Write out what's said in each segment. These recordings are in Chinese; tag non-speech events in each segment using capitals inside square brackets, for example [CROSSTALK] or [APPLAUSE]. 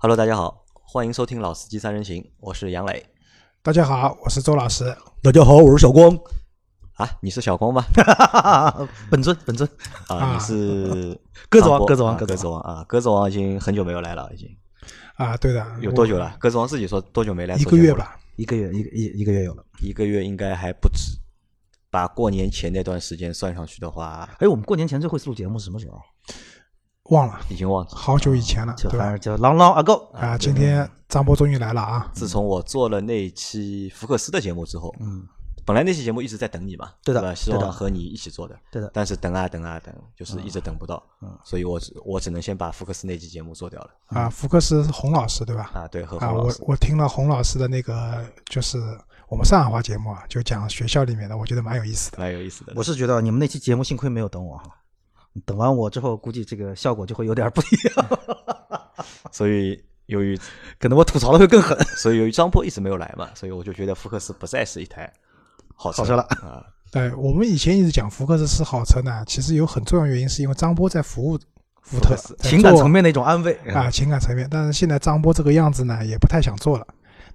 Hello，大家好，欢迎收听《老司机三人行》，我是杨磊。大家好，我是周老师。大家好，我是小光。啊，你是小光吗？[LAUGHS] 本尊，本尊啊，你是 [LAUGHS] 鸽子王，鸽子王，鸽子王啊，鸽子王已经很久没有来了，已经啊，对的，有多久了？鸽子王自己说多久没来？一个月吧，一个月，一个一一个月有了，一个月应该还不止。把过年前那段时间算上去的话，哎，我们过年前最后一次录节目是什么时候？忘了，已经忘了，好久以前了，对吧？叫 long long ago 啊，今天张波终于来了啊！自从我做了那期福克斯的节目之后，嗯，本来那期节目一直在等你嘛，对的，希望和你一起做的，对的，但是等啊等啊等，就是一直等不到，嗯，所以我只我只能先把福克斯那期节目做掉了。啊，福克斯洪老师对吧？啊，对，和啊，我我听了洪老师的那个就是我们上海话节目啊，就讲学校里面的，我觉得蛮有意思的，蛮有意思的。我是觉得你们那期节目幸亏没有等我哈。等完我之后，估计这个效果就会有点不一样。[LAUGHS] 所以由于可能我吐槽的会更狠。所以由于张波一直没有来嘛，所以我就觉得福克斯不再是一台好车了啊。对，我们以前一直讲福克斯是好车呢，其实有很重要原因是因为张波在服务福特，情感层面的一种安慰啊，情感层面。但是现在张波这个样子呢，也不太想做了，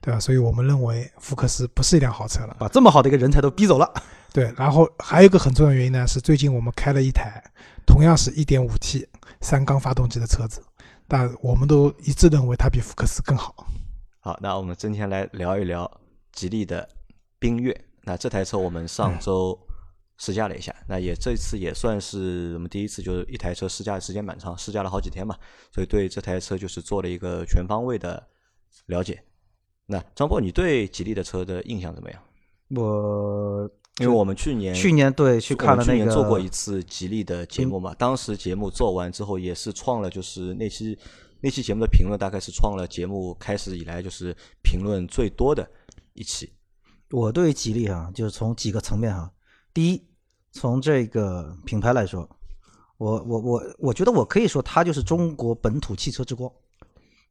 对吧？所以我们认为福克斯不是一辆好车了，把这么好的一个人才都逼走了。对，然后还有一个很重要原因呢，是最近我们开了一台。同样是一点五 T 三缸发动机的车子，但我们都一致认为它比福克斯更好。好，那我们今天来聊一聊吉利的缤越。那这台车我们上周试驾了一下，那也这次也算是我们第一次，就是一台车试驾的时间蛮长，试驾了好几天嘛，所以对这台车就是做了一个全方位的了解。那张波，你对吉利的车的印象怎么样？我。因为我们去年去年对去看了那个做过一次吉利的节目嘛，当时节目做完之后也是创了就是那期那期节目的评论大概是创了节目开始以来就是评论最多的一期。我对吉利啊，就是从几个层面哈，第一，从这个品牌来说，我我我我觉得我可以说它就是中国本土汽车之光，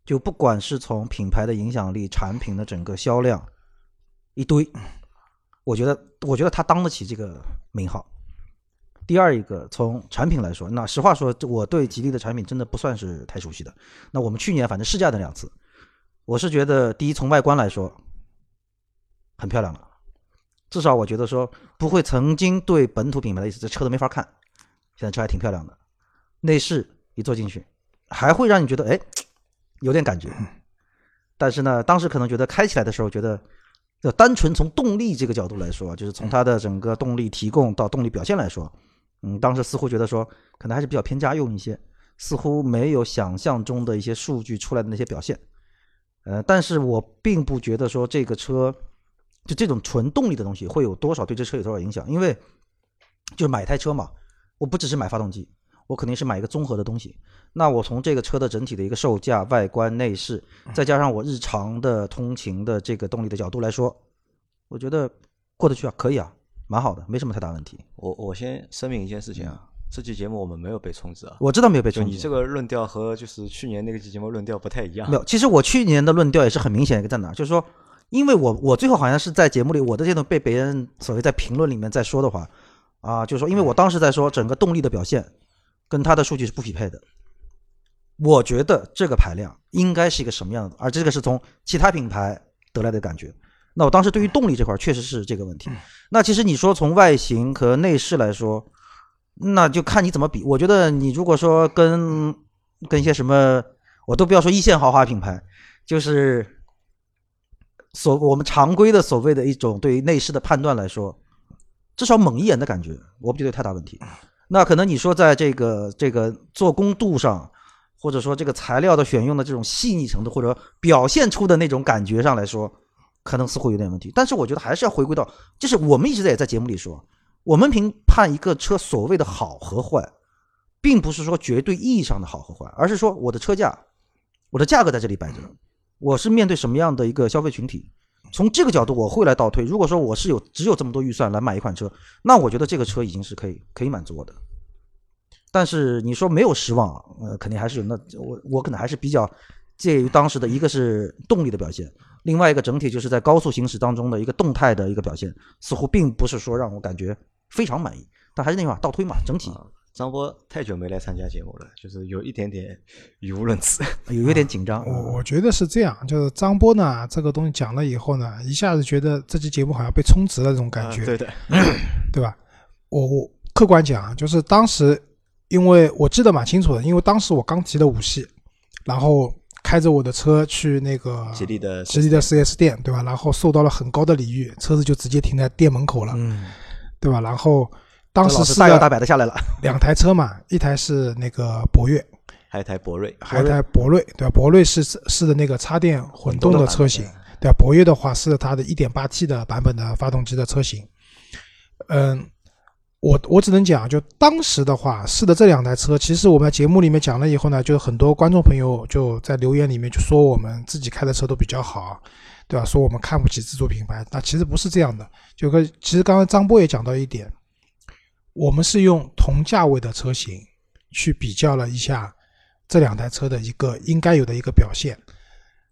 就不管是从品牌的影响力、产品的整个销量，一堆。我觉得，我觉得他当得起这个名号。第二一个，从产品来说，那实话说，我对吉利的产品真的不算是太熟悉的。那我们去年反正试驾的两次，我是觉得，第一从外观来说，很漂亮了，至少我觉得说不会曾经对本土品牌的意思，这车都没法看。现在车还挺漂亮的，内饰一坐进去，还会让你觉得哎，有点感觉。但是呢，当时可能觉得开起来的时候觉得。就单纯从动力这个角度来说，就是从它的整个动力提供到动力表现来说，嗯，当时似乎觉得说可能还是比较偏家用一些，似乎没有想象中的一些数据出来的那些表现。呃，但是我并不觉得说这个车就这种纯动力的东西会有多少对这车有多少影响，因为就是买一台车嘛，我不只是买发动机。我肯定是买一个综合的东西，那我从这个车的整体的一个售价、外观、内饰，再加上我日常的通勤的这个动力的角度来说，我觉得过得去啊，可以啊，蛮好的，没什么太大问题。我我先声明一件事情啊，这期节目我们没有被充值啊，我知道没有被充值。你这个论调和就是去年那个期节目论调不太一样。没有，其实我去年的论调也是很明显一个在哪，就是说，因为我我最后好像是在节目里，我的这种被别人所谓在评论里面在说的话啊，就是说，因为我当时在说整个动力的表现。跟它的数据是不匹配的，我觉得这个排量应该是一个什么样的，而这个是从其他品牌得来的感觉。那我当时对于动力这块确实是这个问题。那其实你说从外形和内饰来说，那就看你怎么比。我觉得你如果说跟跟一些什么，我都不要说一线豪华品牌，就是所我们常规的所谓的一种对于内饰的判断来说，至少猛一眼的感觉，我不觉得有太大问题。那可能你说在这个这个做工度上，或者说这个材料的选用的这种细腻程度，或者表现出的那种感觉上来说，可能似乎有点问题。但是我觉得还是要回归到，就是我们一直在也在节目里说，我们评判一个车所谓的好和坏，并不是说绝对意义上的好和坏，而是说我的车价，我的价格在这里摆着，我是面对什么样的一个消费群体。从这个角度，我会来倒推。如果说我是有只有这么多预算来买一款车，那我觉得这个车已经是可以可以满足我的。但是你说没有失望，呃，肯定还是有。那我我可能还是比较介于当时的一个是动力的表现，另外一个整体就是在高速行驶当中的一个动态的一个表现，似乎并不是说让我感觉非常满意。但还是那句话，倒推嘛，整体张波太久没来参加节目了，就是有一点点语无伦次。[LAUGHS] 有有点紧张。我我觉得是这样，就是张波呢，这个东西讲了以后呢，一下子觉得这期节目好像被充值了这种感觉，啊对的，对吧？我我客观讲，就是当时，因为我记得蛮清楚的，因为当时我刚提了五系，然后开着我的车去那个吉利的吉利的 4S 店，对吧？然后受到了很高的礼遇，车子就直接停在店门口了，嗯，对吧？然后当时是大摇大摆的下来了。两台车嘛，[LAUGHS] 一台是那个博越，还有一台博瑞，还有一台博瑞，对吧？博瑞是是的那个插电混动的车型，对吧？博越的话是它的 1.8T 的版本的发动机的车型。嗯，我我只能讲，就当时的话，是的，这两台车，其实我们在节目里面讲了以后呢，就很多观众朋友就在留言里面就说我们自己开的车都比较好，对吧？说我们看不起自主品牌，那其实不是这样的。就跟其实刚刚张波也讲到一点，我们是用同价位的车型去比较了一下这两台车的一个应该有的一个表现。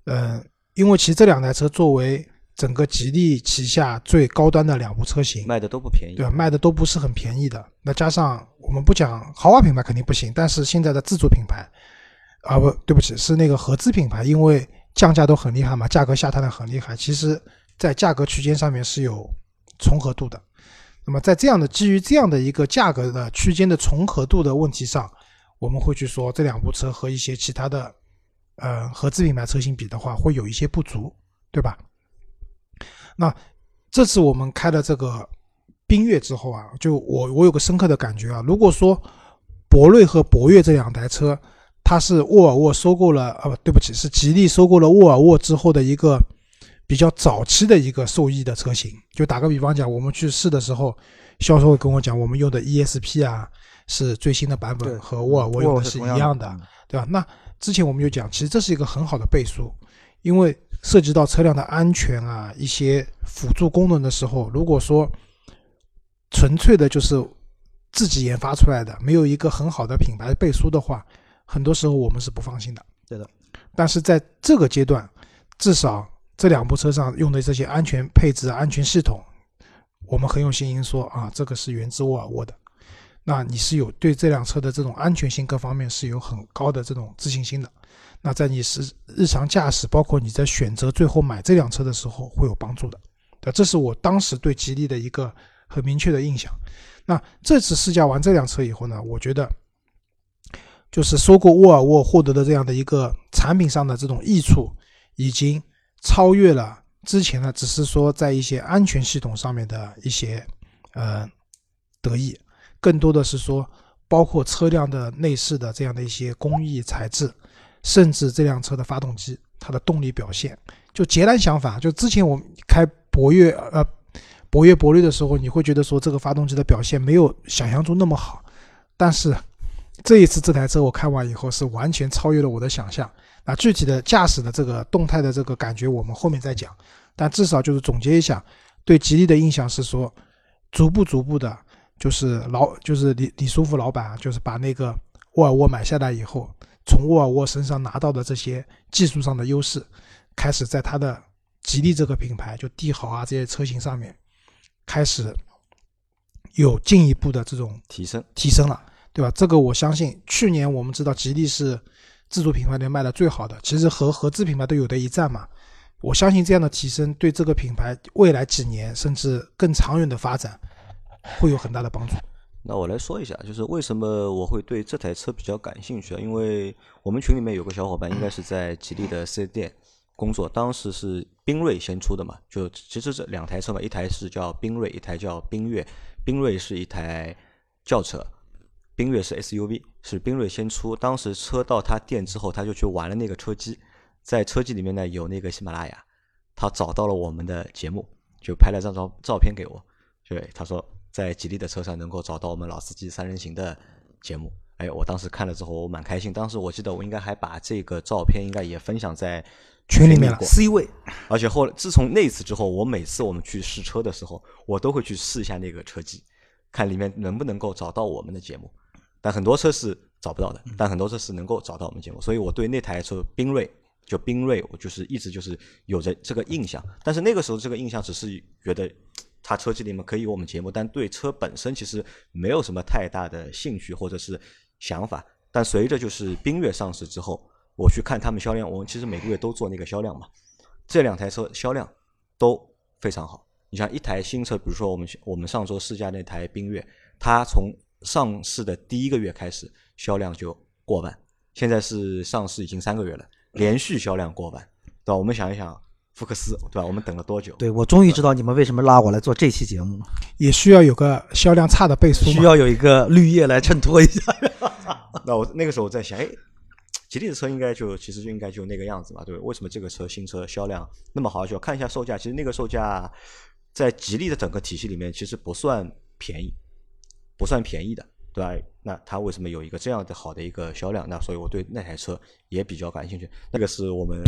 嗯，因为其实这两台车作为整个吉利旗下最高端的两部车型，卖的都不便宜，对吧？卖的都不是很便宜的。那加上我们不讲豪华品牌肯定不行，但是现在的自主品牌，啊不对不起，是那个合资品牌，因为降价都很厉害嘛，价格下探的很厉害。其实，在价格区间上面是有重合度的。那么在这样的基于这样的一个价格的区间的重合度的问题上，我们会去说这两部车和一些其他的呃合资品牌车型比的话，会有一些不足，对吧？那这次我们开了这个缤越之后啊，就我我有个深刻的感觉啊，如果说博瑞和博越这两台车，它是沃尔沃收购了，呃，不对不起，是吉利收购了沃尔沃之后的一个比较早期的一个受益的车型。就打个比方讲，我们去试的时候，销售会跟我讲，我们用的 ESP 啊是最新的版对本，和沃尔沃用的是一样的，对吧？那之前我们就讲，其实这是一个很好的倍数，因为涉及到车辆的安全啊一些辅助功能的时候，如果说纯粹的就是自己研发出来的，没有一个很好的品牌背书的话，很多时候我们是不放心的。对的。但是在这个阶段，至少这两部车上用的这些安全配置、安全系统，我们很有信心说啊，这个是源自沃尔沃的。那你是有对这辆车的这种安全性各方面是有很高的这种自信心的。那在你是日常驾驶，包括你在选择最后买这辆车的时候会有帮助的。对，这是我当时对吉利的一个很明确的印象。那这次试驾完这辆车以后呢，我觉得就是收购沃尔沃获得的这样的一个产品上的这种益处，已经超越了之前呢，只是说在一些安全系统上面的一些呃得益，更多的是说包括车辆的内饰的这样的一些工艺材质，甚至这辆车的发动机它的动力表现，就截然相反。就之前我开博越呃博越博瑞的时候，你会觉得说这个发动机的表现没有想象中那么好，但是这一次这台车我开完以后是完全超越了我的想象。那具体的驾驶的这个动态的这个感觉，我们后面再讲。但至少就是总结一下，对吉利的印象是说，逐步逐步的，就是老就是李李书福老板啊，就是把那个沃尔沃买下来以后，从沃尔沃身上拿到的这些技术上的优势，开始在它的吉利这个品牌，就帝豪啊这些车型上面，开始有进一步的这种提升。提升了，对吧？这个我相信，去年我们知道吉利是自主品牌里面卖的最好的，其实和合资品牌都有的一战嘛。我相信这样的提升对这个品牌未来几年甚至更长远的发展会有很大的帮助。那我来说一下，就是为什么我会对这台车比较感兴趣啊？因为我们群里面有个小伙伴，应该是在吉利的四 S 店工作，当时是缤瑞先出的嘛，就其实这两台车嘛，一台是叫缤瑞，一台叫缤越。缤瑞是一台轿车，缤越是 SUV，是缤瑞先出。当时车到他店之后，他就去玩了那个车机，在车机里面呢有那个喜马拉雅，他找到了我们的节目，就拍了张照照片给我，对，他说在吉利的车上能够找到我们老司机三人行的节目。哎，我当时看了之后我蛮开心，当时我记得我应该还把这个照片应该也分享在群里面了过 C 位，而且后来自从那次之后，我每次我们去试车的时候，我都会去试一下那个车机，看里面能不能够找到我们的节目。但很多车是找不到的，但很多车是能够找到我们节目，所以我对那台车缤瑞就缤瑞，我就是一直就是有着这个印象。但是那个时候这个印象只是觉得他车机里面可以有我们节目，但对车本身其实没有什么太大的兴趣或者是想法。但随着就是缤越上市之后，我去看他们销量，我们其实每个月都做那个销量嘛，这两台车销量都非常好。你像一台新车，比如说我们我们上周试驾那台缤越，它从上市的第一个月开始销量就过万，现在是上市已经三个月了，连续销量过万，对吧？我们想一想，福克斯，对吧？我们等了多久？对我终于知道你们为什么拉我来做这期节目了，也需要有个销量差的倍数，需要有一个绿叶来衬托一下。[LAUGHS] 那我那个时候我在想，哎，吉利的车应该就其实就应该就那个样子嘛，对为什么这个车新车销量那么好？就要看一下售价，其实那个售价在吉利的整个体系里面其实不算便宜，不算便宜的，对吧？那它为什么有一个这样的好的一个销量？那所以我对那台车也比较感兴趣。那个是我们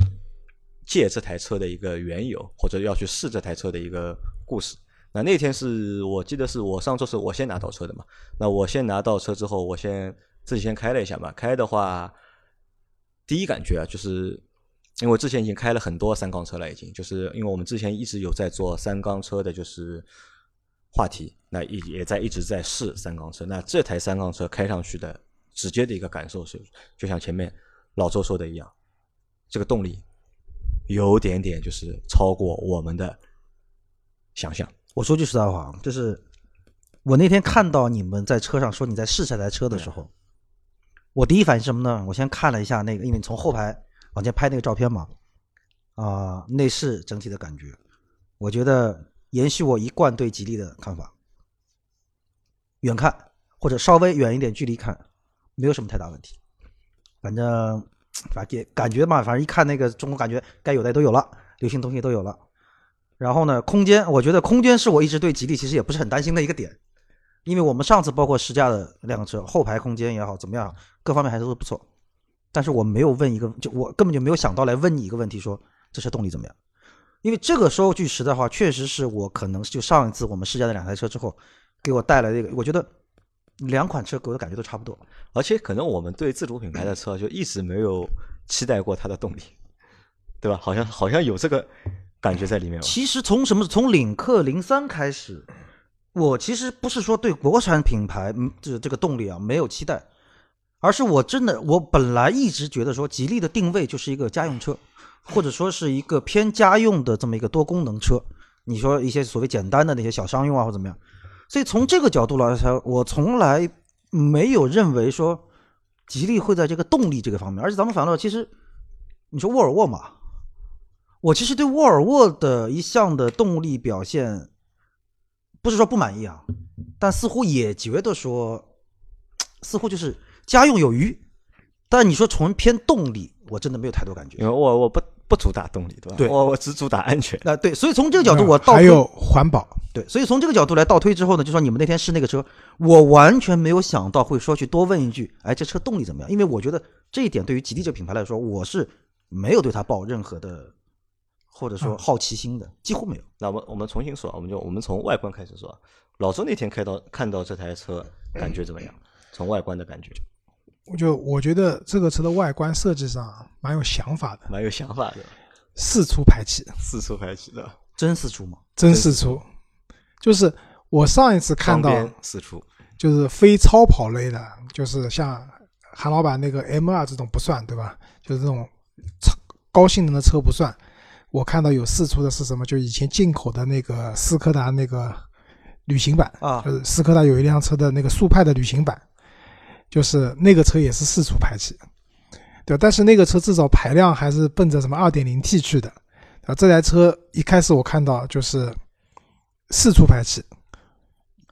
借这台车的一个缘由，或者要去试这台车的一个故事。那那天是我记得是我上周是我先拿到车的嘛？那我先拿到车之后，我先自己先开了一下嘛。开的话，第一感觉啊，就是因为我之前已经开了很多三缸车了，已经就是因为我们之前一直有在做三缸车的，就是话题，那也也在一直在试三缸车。那这台三缸车开上去的直接的一个感受是，就像前面老周说的一样，这个动力有点点就是超过我们的想象。我说句实在话，就是我那天看到你们在车上说你在试这台车的时候，我第一反应什么呢？我先看了一下那个，因为你从后排往前拍那个照片嘛，啊，内饰整体的感觉，我觉得延续我一贯对吉利的看法，远看或者稍微远一点距离看，没有什么太大问题。反正 [TSK] 反正感觉嘛，反正一看那个中国感觉该有的都有了，流行东西都有了。然后呢，空间，我觉得空间是我一直对吉利其实也不是很担心的一个点，因为我们上次包括试驾的辆车，后排空间也好怎么样，各方面还是都不错。但是我没有问一个，就我根本就没有想到来问你一个问题，说这车动力怎么样？因为这个说句实在话，确实是我可能就上一次我们试驾的两台车之后，给我带来的一个，我觉得两款车给我的感觉都差不多。而且可能我们对自主品牌的车就一直没有期待过它的动力，对吧？好像好像有这个。感觉在里面。其实从什么从领克零三开始，我其实不是说对国产品牌这这个动力啊没有期待，而是我真的我本来一直觉得说吉利的定位就是一个家用车，或者说是一个偏家用的这么一个多功能车。你说一些所谓简单的那些小商用啊或怎么样，所以从这个角度来说，我从来没有认为说吉利会在这个动力这个方面。而且咱们反倒其实你说沃尔沃嘛。我其实对沃尔沃的一项的动力表现，不是说不满意啊，但似乎也觉得说，似乎就是家用有余，但你说纯偏动力，我真的没有太多感觉。因为沃尔沃不不主打动力，对吧？对，我我只主打安全。那对，所以从这个角度我倒还有环保。对，所以从这个角度来倒推之后呢，就说你们那天试那个车，我完全没有想到会说去多问一句，哎，这车动力怎么样？因为我觉得这一点对于吉利这个品牌来说，我是没有对它抱任何的。或者说好奇心的几乎没有。那我们我们重新说，我们就我们从外观开始说。老周那天开到看到这台车，感觉怎么样？从外观的感觉，我就我觉得这个车的外观设计上蛮有想法的，蛮有想法的。四出排气，四出排气的，真四出吗？真四出，就是我上一次看到四出，就是非超跑类的，就是像韩老板那个 M 二这种不算，对吧？就是这种超高性能的车不算。我看到有四出的是什么？就以前进口的那个斯柯达那个旅行版啊，就是斯柯达有一辆车的那个速派的旅行版，就是那个车也是四出排气，对但是那个车至少排量还是奔着什么二点零 T 去的啊。这台车一开始我看到就是四出排气，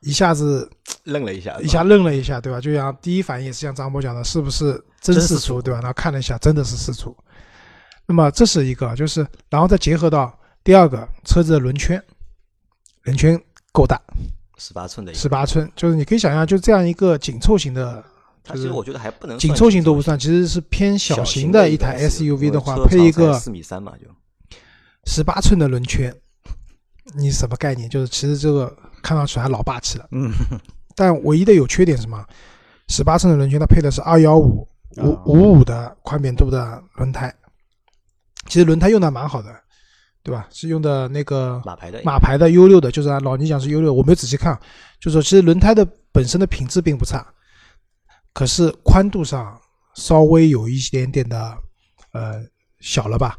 一下子愣了一下，一下愣了一下，对吧？就像第一反应也是像张波讲的，是不是真四出，对吧？然后看了一下，真的是四出。那么这是一个，就是然后再结合到第二个车子的轮圈，轮圈够大，十八寸的，十八寸，就是你可以想象，就这样一个紧凑型的，其实我觉得还不能紧凑型都不算，其实是偏小型的一台 SUV 的话，配一个四米三嘛，就十八寸的轮圈，你什么概念？就是其实这个看上去还老霸气了，嗯，但唯一的有缺点是什么？十八寸的轮圈它配的是二幺五五五五的宽扁度的轮胎。其实轮胎用的蛮好的，对吧？是用的那个马牌的马牌的 U 六的，就是按老倪讲是 U 六，我没有仔细看，就是说其实轮胎的本身的品质并不差，可是宽度上稍微有一点点的呃小了吧。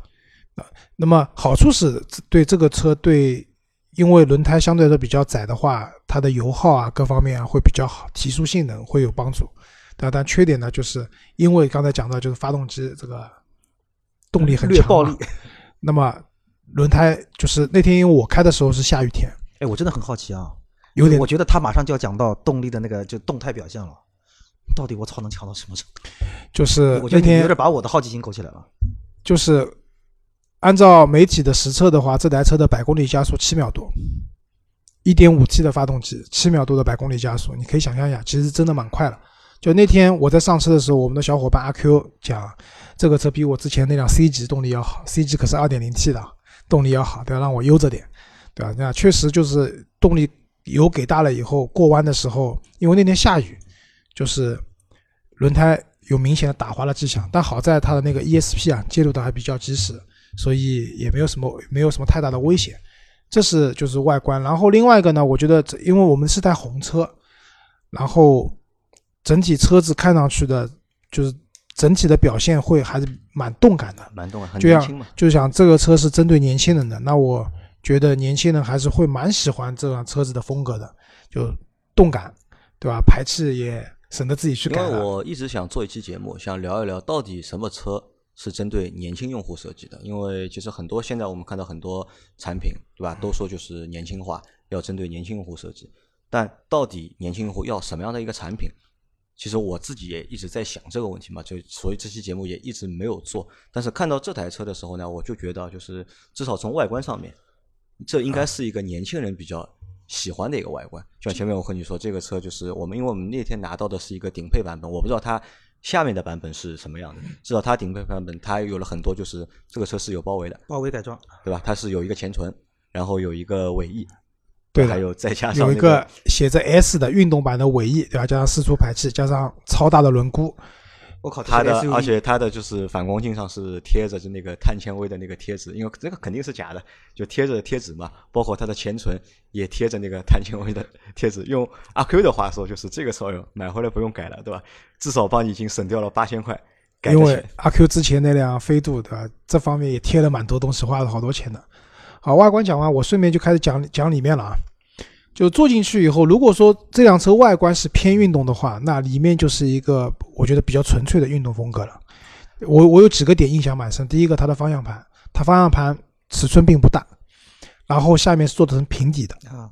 啊，那么好处是对这个车对，因为轮胎相对来说比较窄的话，它的油耗啊各方面啊会比较好，提速性能会有帮助。但但缺点呢，就是因为刚才讲到就是发动机这个动力很强暴力。那么轮胎就是那天因为我开的时候是下雨天，哎，我真的很好奇啊，有点我觉得他马上就要讲到动力的那个就动态表现了，到底我操能强到什么程度？就是我觉得你有那天点把我的好奇心勾起来了。就是按照媒体的实测的话，这台车的百公里加速七秒多，一点五 T 的发动机，七秒多的百公里加速，你可以想象一下，其实真的蛮快了。就那天我在上车的时候，我们的小伙伴阿 Q 讲，这个车比我之前那辆 C 级动力要好，C 级可是二点零 T 的，动力要好，对吧？让我悠着点，对吧？那确实就是动力油给大了以后，过弯的时候，因为那天下雨，就是轮胎有明显的打滑的迹象，但好在它的那个 ESP 啊介入的还比较及时，所以也没有什么没有什么太大的危险。这是就是外观，然后另外一个呢，我觉得这因为我们是台红车，然后整体车子看上去的，就是整体的表现会还是蛮动感的。蛮动感，很就像年轻嘛。就想这个车是针对年轻人的，那我觉得年轻人还是会蛮喜欢这辆车子的风格的，就动感，对吧？排气也省得自己去因为。我一直想做一期节目，想聊一聊到底什么车是针对年轻用户设计的。因为其实很多现在我们看到很多产品，对吧，都说就是年轻化，要针对年轻用户设计。但到底年轻用户要什么样的一个产品？其实我自己也一直在想这个问题嘛，就所以这期节目也一直没有做。但是看到这台车的时候呢，我就觉得就是至少从外观上面，这应该是一个年轻人比较喜欢的一个外观。就像前面我和你说，这个车就是我们，因为我们那天拿到的是一个顶配版本，我不知道它下面的版本是什么样的。至少它顶配版本它有了很多，就是这个车是有包围的，包围改装，对吧？它是有一个前唇，然后有一个尾翼，对还有再加上那有一个写着 S 的运动版的尾翼，对吧？加上四出排气，加上超大的轮毂，我靠，它的而且它的就是反光镜上是贴着就那个碳纤维的那个贴纸，因为这个肯定是假的，就贴着贴纸嘛。包括它的前唇也贴着那个碳纤维的 [LAUGHS] 贴纸。用阿 Q 的话说，就是这个车买回来不用改了，对吧？至少帮你已经省掉了八千块因为。阿 Q 之前那辆飞度，对吧？这方面也贴了蛮多东西，花了好多钱的。好，外观讲完，我顺便就开始讲讲里面了啊。就坐进去以后，如果说这辆车外观是偏运动的话，那里面就是一个我觉得比较纯粹的运动风格了。我我有几个点印象蛮深。第一个，它的方向盘，它方向盘尺寸并不大，然后下面是做的成平底的，啊，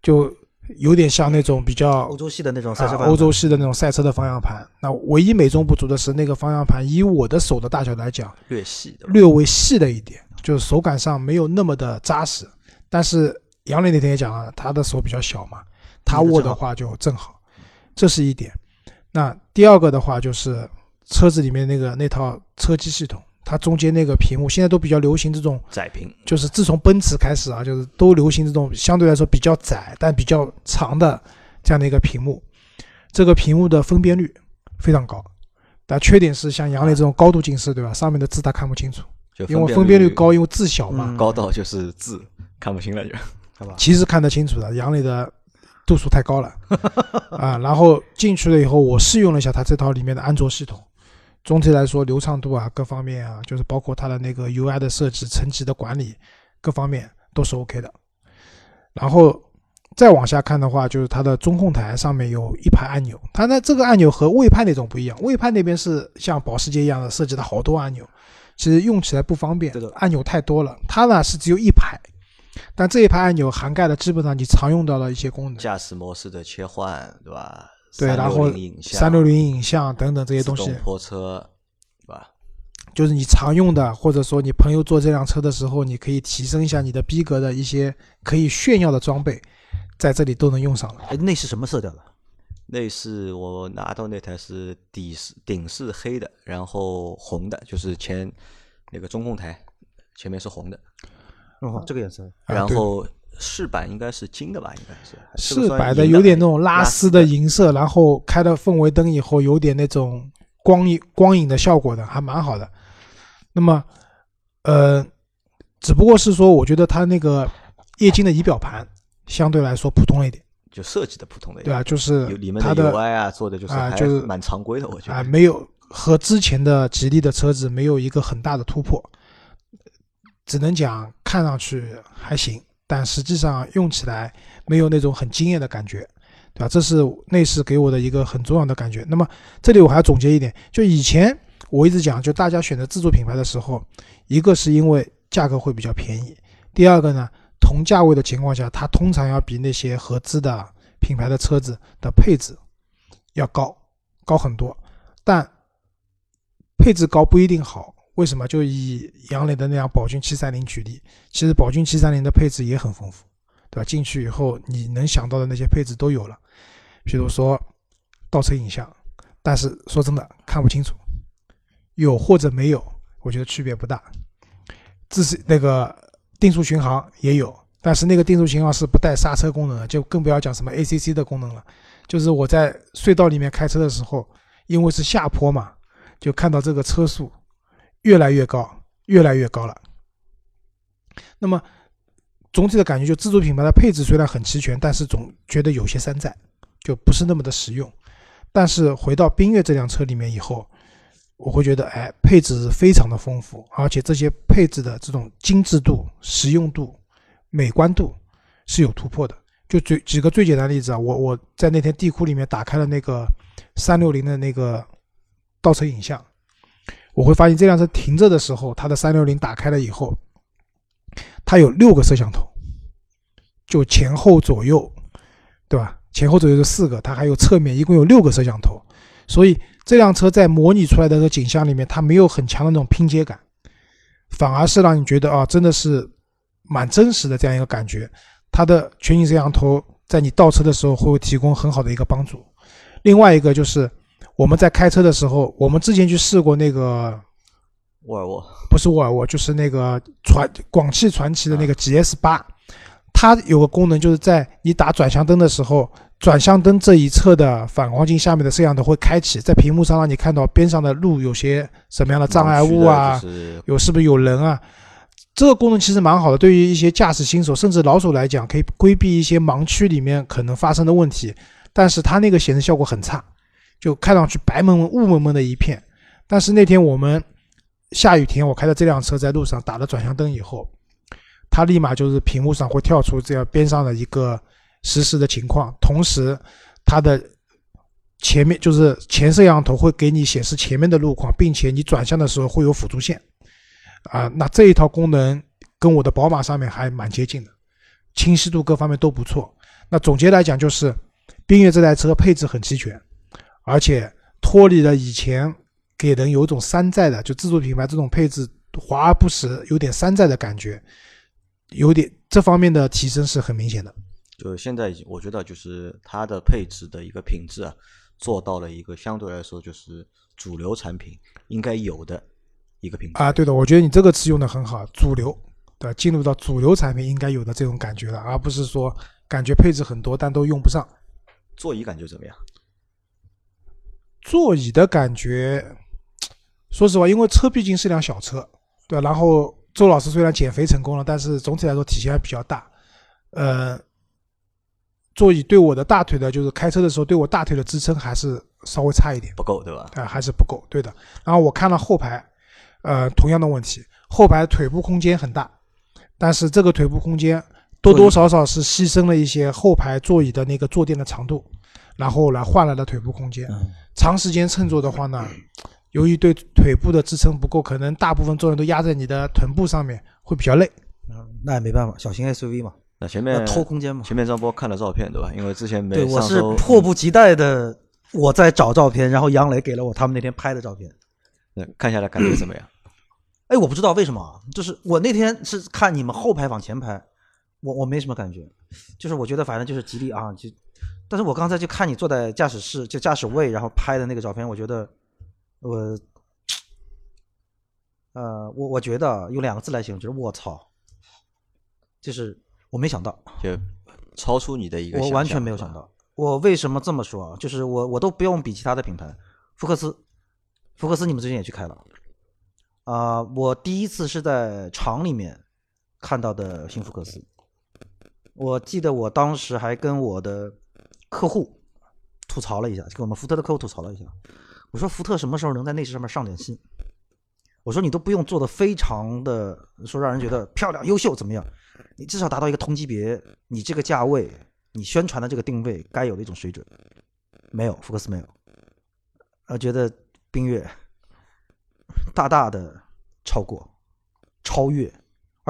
就有点像那种比较欧洲系的那种赛车啊，欧洲系的那种赛车的方向盘。那唯一美中不足的是，那个方向盘以我的手的大小来讲，略细的，略微细了一点，就是手感上没有那么的扎实。但是杨磊那天也讲了，他的手比较小嘛，他握的话就正好，这是一点。那第二个的话就是车子里面那个那套车机系统，它中间那个屏幕现在都比较流行这种窄屏，就是自从奔驰开始啊，就是都流行这种相对来说比较窄但比较长的这样的一个屏幕。这个屏幕的分辨率非常高，但缺点是像杨磊这种高度近视，对吧？上面的字他看不清楚，就因为分辨率高，因为字小嘛，嗯高到就是字看不清了就。其实看得清楚的。杨磊的 [LAUGHS] 度数太高了 [LAUGHS] 啊。然后进去了以后，我试用了一下它这套里面的安卓系统，总体来说流畅度啊，各方面啊，就是包括它的那个 UI 的设置、层级的管理，各方面都是 OK 的。然后再往下看的话，就是它的中控台上面有一排按钮，它呢这个按钮和魏派那种不一样，魏派那边是像保时捷一样的设计了好多按钮，其实用起来不方便按钮太多了。它呢是只有一排，但这一排按钮涵盖了基本上你常用到的一些功能，驾驶模式的切换，对吧？对，然后三六零影像等等这些东西自动，泊车，对吧？就是你常用的，或者说你朋友坐这辆车的时候，你可以提升一下你的逼格的一些可以炫耀的装备，在这里都能用上了。哎，内饰什么色调的？内饰我拿到那台是底是顶是黑的，然后红的，就是前那个中控台前面是红的，哦，这个颜色，然后饰板应该是金的吧？应该是是不是是银摆的有点那种拉拉丝的银色，然后开了氛围灯以后，有点那种光影光影的效果的，还蛮好的。那么，呃，只不过是说，我觉得它那个液晶的仪表盘相对来说普通了一点，就设计的普通的，对啊，就是有里面它的 UI 啊做的就是还啊就是蛮常规的，我觉得啊，得。没有和之前的吉利的车子没有一个很大的突破，只能讲看上去还行，但实际上用起来没有那种很惊艳的感觉，对吧？这是内饰给我的一个很重要的感觉。那么这里我还要总结一点，就以前我一直讲，就大家选择自主品牌的时候，一个是因为价格会比较便宜，第二个呢，同价位的情况下，它通常要比那些合资的品牌的车子的配置要高高很多，但配置高不一定好。为什么？就以杨磊的那辆宝骏七三零举例，其实宝骏七三零的配置也很丰富，对吧？进去以后你能想到的那些配置都有了，比如说倒车影像，但是说真的看不清楚，有或者没有，我觉得区别不大。自是那个定速巡航也有，但是那个定速巡航是不带刹车功能的，就更不要讲什么 ACC 的功能了。就是我在隧道里面开车的时候，因为是下坡嘛，就看到这个车速越来越高，越来越高了。那么总体的感觉就自主品牌的配置虽然很齐全，但是总觉得有些山寨，就不是那么的实用。但是回到缤越这辆车里面以后，我会觉得，哎，配置非常的丰富，而且这些配置的这种精致度、实用度、美观度是有突破的。就举举个最简单的例子啊，我我在那天地库里面打开了那个三六零的那个倒车影像，我会发现这辆车停着的时候，它的三六零打开了以后，它有六个摄像头，就前后左右，对吧？前后左右是四个，它还有侧面，一共有六个摄像头，所以这辆车在模拟出来的这个景象里面，它没有很强的那种拼接感，反而是让你觉得啊，真的是蛮真实的这样一个感觉。它的全景摄像头在你倒车的时候会提供很好的一个帮助。另外一个就是我们在开车的时候，我们之前去试过那个沃尔沃不是沃尔沃，就是那个传广汽传祺的那个 GS 八，它有个功能就是在你打转向灯的时候，转向灯这一侧的反光镜下面的摄像头会开启，在屏幕上让你看到边上的路有些什么样的障碍物啊，就是有是不是有人啊？这个功能其实蛮好的，对于一些驾驶新手甚至老手来讲，可以规避一些盲区里面可能发生的问题。但是它那个显示效果很差，就看上去白蒙蒙、雾蒙蒙的一片。但是那天我们下雨天，我开的这辆车在路上打了转向灯以后，它立马就是屏幕上会跳出这样边上的一个实时的情况，同时它的前面就是前摄像头会给你显示前面的路况，并且你转向的时候会有辅助线。啊，那这一套功能跟我的宝马上面还蛮接近的，清晰度各方面都不错。那总结来讲，就是缤越这台车配置很齐全，而且脱离了以前给人有一种山寨的，就自主品牌这种配置华而不实，有点山寨的感觉，有点这方面的提升是很明显的。就现在已经，我觉得就是它的配置的一个品质啊，做到了一个相对来说就是主流产品应该有的一个品质啊，对的，我觉得你这个词用的很好，主流，对吧，进入到主流产品应该有的这种感觉了，而不是说感觉配置很多但都用不上。座椅感觉怎么样？座椅的感觉，说实话，因为车毕竟是辆小车，对吧？然后周老师虽然减肥成功了，但是总体来说体型还比较大，呃，座椅对我的大腿的，就是开车的时候对我大腿的支撑还是稍微差一点，不够对吧？啊、还是不够，对的。然后我看了后排，呃，同样的问题，后排腿部空间很大，但是这个腿部空间多多少少是牺牲了一些后排座椅的那个坐垫的长度，然后来换来了腿部空间。嗯长时间乘坐的话呢，[CLEARS THROAT] 由于对腿部的支撑不够，可能大部分重量都压在你的臀部上面，会比较累。嗯那也没办法，小型 SUV 嘛，那前要面偷空间嘛。前面张波看了照片对吧？因为之前没对，我是迫不及待的，我在找照片，然后杨磊给了我他们那天拍的照片。那看下来感觉怎么样？[CLEARS THROAT] 哎，我不知道为什么啊，就是我那天是看你们后排往前排，我我没什么感觉，就是我觉得反正就是吉利啊，就，但是我刚才就看你坐在驾驶室就驾驶位，然后拍的那个照片，我觉得我，呃，我我觉得用两个字来形容，就是我操，就是我没想到，就超出你的一个想我完全没有想到。我为什么这么说啊？就是我我都不用比其他的品牌，福克斯，福克斯你们最近也去开了，啊、我第一次是在厂里面看到的新福克斯。我记得我当时还跟我的客户吐槽了一下，跟我们福特的客户吐槽了一下。我说福特什么时候能在内饰上面上点心？我说你都不用做的非常的说让人觉得漂亮、优秀怎么样？你至少达到一个同级别，你这个价位，你宣传的这个定位该有的一种水准，没有福克斯没有。我觉得冰月大大的超过、超越，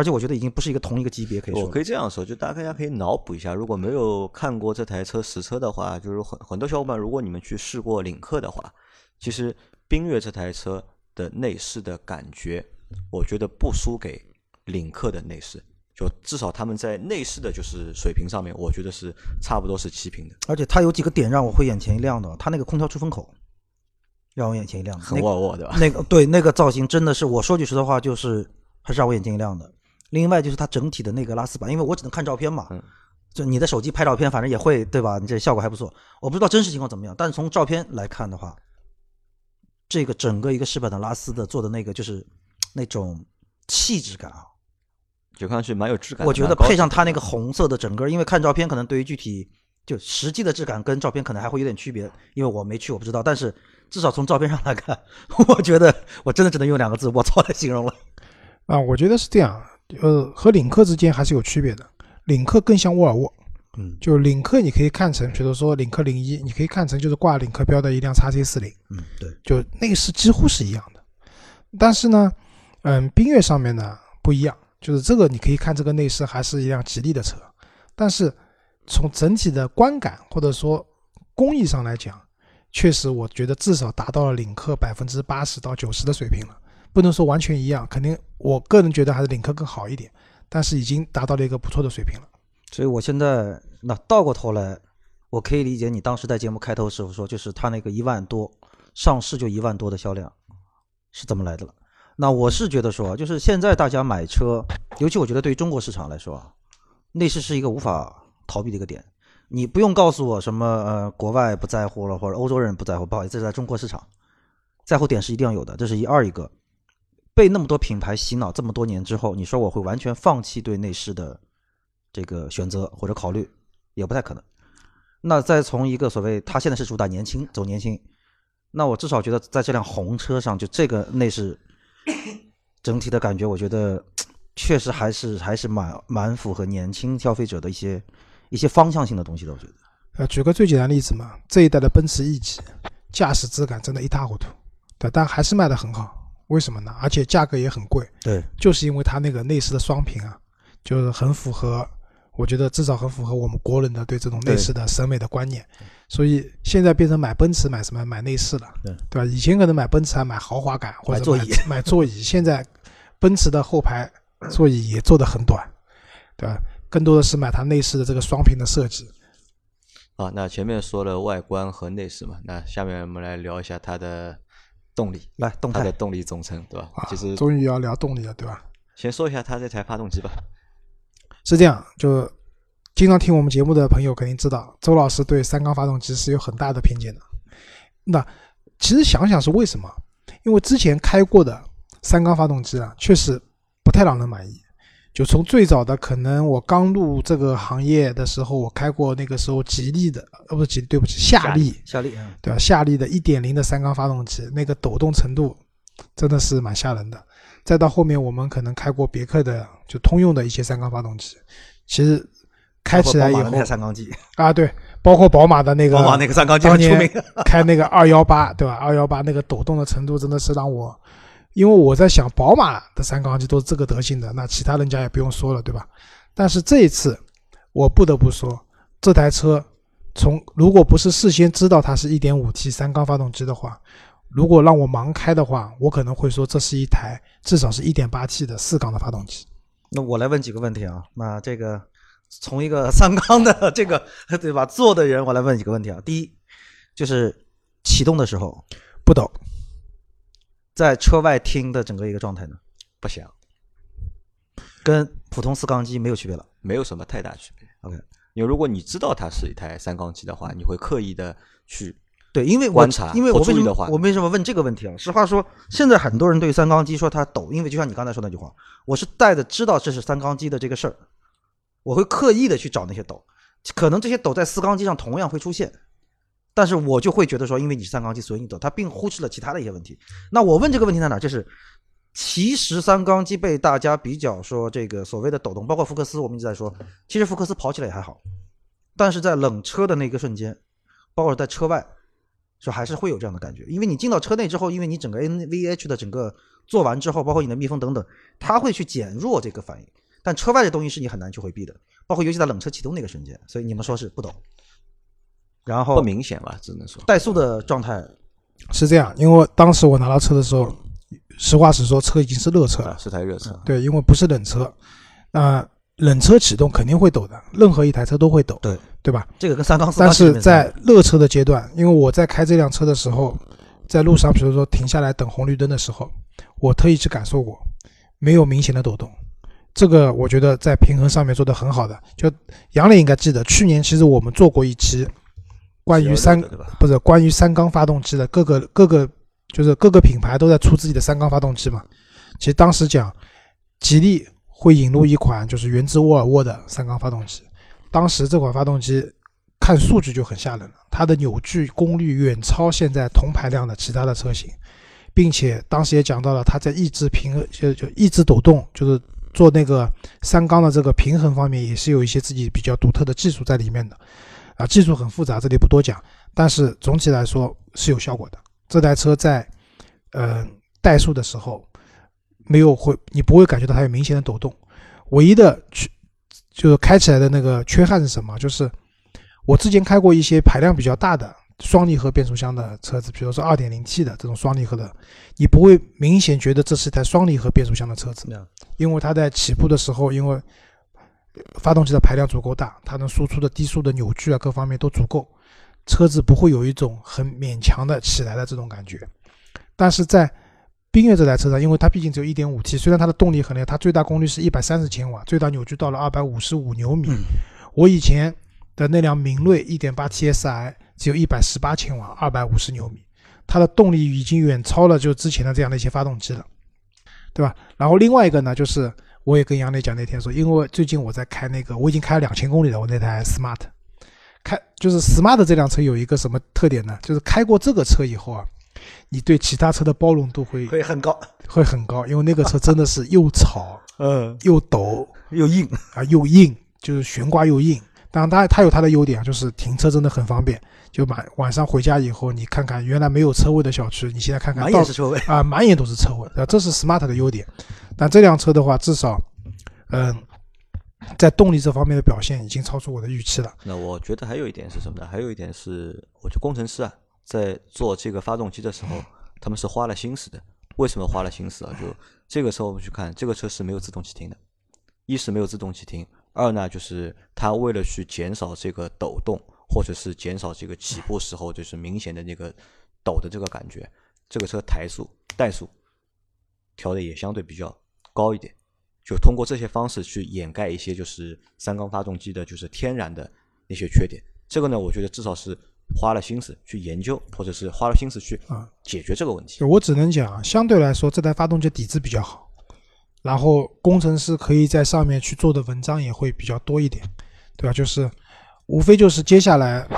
而且我觉得已经不是一个同一个级别可以说。我可以这样说，就大家可以脑补一下，如果没有看过这台车实车的话，就是很很多小伙伴，如果你们去试过领克的话，其实冰月这台车的内饰的感觉，我觉得不输给领克的内饰，就至少他们在内饰的就是水平上面，我觉得是差不多是齐平的。而且它有几个点让我会眼前一亮的，它那个空调出风口让我眼前一亮沃尔沃对吧？那个对那个造型真的是，我说句实话，就是还是让我眼前一亮的。另外就是它整体的那个拉丝板，因为我只能看照片嘛，嗯就你的手机拍照片，反正也会对吧？你这效果还不错。我不知道真实情况怎么样，但是从照片来看的话，这个整个一个饰板的拉丝的做的那个就是那种气质感啊，就看上去蛮有质感。我觉得配上它那个红色的整个，因为看照片可能对于具体就实际的质感跟照片可能还会有点区别，因为我没去我不知道，但是至少从照片上来看，[LAUGHS] 我觉得我真的只能用两个字“我操”来形容了。啊，我觉得是这样，呃，和领克之间还是有区别的。领克更像沃尔沃，嗯就领克你可以看成，比如说领克零一，你可以看成就是挂领克标的一辆 x C 四零，嗯，对，就内饰几乎是一样的。但是呢，嗯，冰月上面呢不一样，就是这个你可以看这个内饰还是一辆吉利的车，但是从整体的观感或者说工艺上来讲，确实我觉得至少达到了领克百分之八十到九十的水平了，不能说完全一样，肯定我个人觉得还是领克更好一点，但是已经达到了一个不错的水平了。所以我现在那倒过头来，我可以理解你当时在节目开头时候说，就是它那个一万多上市就一万多的销量是怎么来的了。那我是觉得说，就是现在大家买车，尤其我觉得对于中国市场来说啊，内饰是一个无法逃避的一个点。你不用告诉我什么呃国外不在乎了，或者欧洲人不在乎，不好意思，在中国市场，在乎点是一定要有的，这是一二一个。被那么多品牌洗脑这么多年之后，你说我会完全放弃对内饰的这个选择或者考虑，也不太可能。那再从一个所谓他现在是主打年轻，走年轻，那我至少觉得在这辆红车上，就这个内饰整体的感觉，我觉得确实还是还是蛮蛮符合年轻消费者的一些一些方向性的东西的。我觉得，呃，举个最简单例子嘛，这一代的奔驰 E 级驾驶质感真的一塌糊涂，对，但还是卖的很好。为什么呢？而且价格也很贵，对，就是因为它那个内饰的双屏啊，就是很符合，我觉得至少很符合我们国人的对这种内饰的审美的观念。所以现在变成买奔驰买什么买内饰了，对对吧？以前可能买奔驰还买豪华感或者买座椅 [LAUGHS] 买座椅，现在奔驰的后排座椅也做的很短，对吧？更多的是买它内饰的这个双屏的设计。啊，那前面说了外观和内饰嘛，那下面我们来聊一下它的动力，来动态，它的动力总成，对吧？啊其实，终于要聊动力了，对吧？先说一下它这台发动机吧。是这样，就经常听我们节目的朋友肯定知道，周老师对三缸发动机是有很大的偏见的。那其实想想是为什么？因为之前开过的三缸发动机啊，确实不太让人满意。就从最早的可能我刚入这个行业的时候，我开过那个时候吉利的，呃，不是吉利，对不起，夏利，夏利，嗯对吧？夏利的1.0的三缸发动机，那个抖动程度真的是蛮吓人的。再到后面，我们可能开过别克的，就通用的一些三缸发动机，其实开起来以后三缸机，啊，对，包括宝马的那个，宝马那个三缸机当年。开那个二幺八，对吧？二幺八那个抖动的程度真的是让我，因为我在想，宝马的三缸机都是这个德行的，那其他人家也不用说了，对吧？但是这一次，我不得不说，这台车从如果不是事先知道它是一点五 T 三缸发动机的话，如果让我盲开的话，我可能会说这是一台至少是一点八 T 的四缸的发动机。那我来问几个问题啊。那这个从一个三缸的 [LAUGHS] 这个对吧做的人，我来问几个问题啊。第一，就是启动的时候，不抖，在车外听的整个一个状态呢，不响，跟普通四缸机没有区别了。没有什么太大区别。OK 因为如果你知道它是一台三缸机的话，你会刻意的去对，因为我观察因为我为什么我为什么问这个问题啊？实话说，现在很多人对三缸机说它抖，因为就像你刚才说那句话，我是带着知道这是三缸机的这个事儿，我会刻意的去找那些抖，可能这些抖在四缸机上同样会出现，但是我就会觉得说，因为你是三缸机，所以你抖，它并忽视了其他的一些问题。那我问这个问题在哪？就是其实三缸机被大家比较说这个所谓的抖动，包括福克斯，我们一直在说，其实福克斯跑起来也还好，但是在冷车的那个瞬间，包括在车外，就还是会有这样的感觉，因为你进到车内之后，因为你整个 NVH 的整个做完之后，包括你的密封等等，它会去减弱这个反应。但车外的东西是你很难去回避的，包括尤其在冷车启动那个瞬间，所以你们说是不抖。然后不明显吧，只能说。怠速的状态，是这样，因为当时我拿到车的时候，实话实说，车已经是热车了，，啊是台热车，对，因为不是冷车，那冷车启动肯定会抖的，任何一台车都会抖，对对吧？这个跟三缸四但是在热车的阶段，因为我在开这辆车的时候，在路上，比如说停下来等红绿灯的时候，我特意去感受过，没有明显的抖动。这个我觉得在平衡上面做得很好的。就杨磊应该记得，去年其实我们做过一期关于三16的对吧？不是关于三缸发动机的各个各个就是各个品牌都在出自己的三缸发动机嘛。其实当时讲，吉利会引入一款就是源自沃尔沃的三缸发动机，当时这款发动机看数据就很吓人了，它的扭矩功率远超现在同排量的其他的车型，并且当时也讲到了它在抑制平衡就就抑制抖动，就是做那个三缸的这个平衡方面也是有一些自己比较独特的技术在里面的，啊，技术很复杂，这里不多讲，但是总体来说是有效果的。这台车在呃怠速的时候没有会，你不会感觉到它有明显的抖动，唯一的缺就是开起来的那个缺憾是什么？就是我之前开过一些排量比较大的双离合变速箱的车子，比如说 2.0T 的这种双离合的，你不会明显觉得这是一台双离合变速箱的车子嗯，因为它在起步的时候，因为发动机的排量足够大，它能输出的低速的扭矩啊各方面都足够，车子不会有一种很勉强的起来的这种感觉。但是在缤越这台车上，因为它毕竟只有一点五 T，虽然它的动力很厉害，它最大功率是一百三十千瓦，最大扭矩到了二百五十五牛米。嗯我以前的那辆明锐一点八 T S I 只有一百十八千瓦，二百五十牛米，它的动力已经远超了就之前的这样的一些发动机了，对吧？然后另外一个呢，就是我也跟杨磊讲那天说，因为最近我在开那个，我已经开了两千公里了，我那台 Smart，开就是 Smart 这辆车有一个什么特点呢？就是开过这个车以后啊，你对其他车的包容度会会很高，会很高，因为那个车真的是又吵 [LAUGHS] 嗯，又抖又硬，啊又硬，就是悬挂又硬。当然它它有它的优点啊，就是停车真的很方便。就晚晚上回家以后，你看看原来没有车位的小区，你现在看看到满眼是车位。啊，满眼都是车位，啊，这是 Smart 的优点。但这辆车的话，至少，嗯，在动力这方面的表现已经超出我的预期了。那我觉得还有一点是什么呢？还有一点是，我觉得工程师啊，在做这个发动机的时候，[LAUGHS] 他们是花了心思的。为什么花了心思啊？就这个时候我们去看，这个车是没有自动启停的。一是没有自动启停，二呢就是它为了去减少这个抖动，或者是减少这个起步时候就是明显的那个抖的这个感觉，这个车台速、怠速调的也相对比较高一点。就通过这些方式去掩盖一些就是三缸发动机的就是天然的那些缺点。这个呢，我觉得至少是花了心思去研究，或者是花了心思去啊解决这个问题。就我只能讲，相对来说这台发动机底子比较好，然后工程师可以在上面去做的文章也会比较多一点，对吧？就是无非就是接下来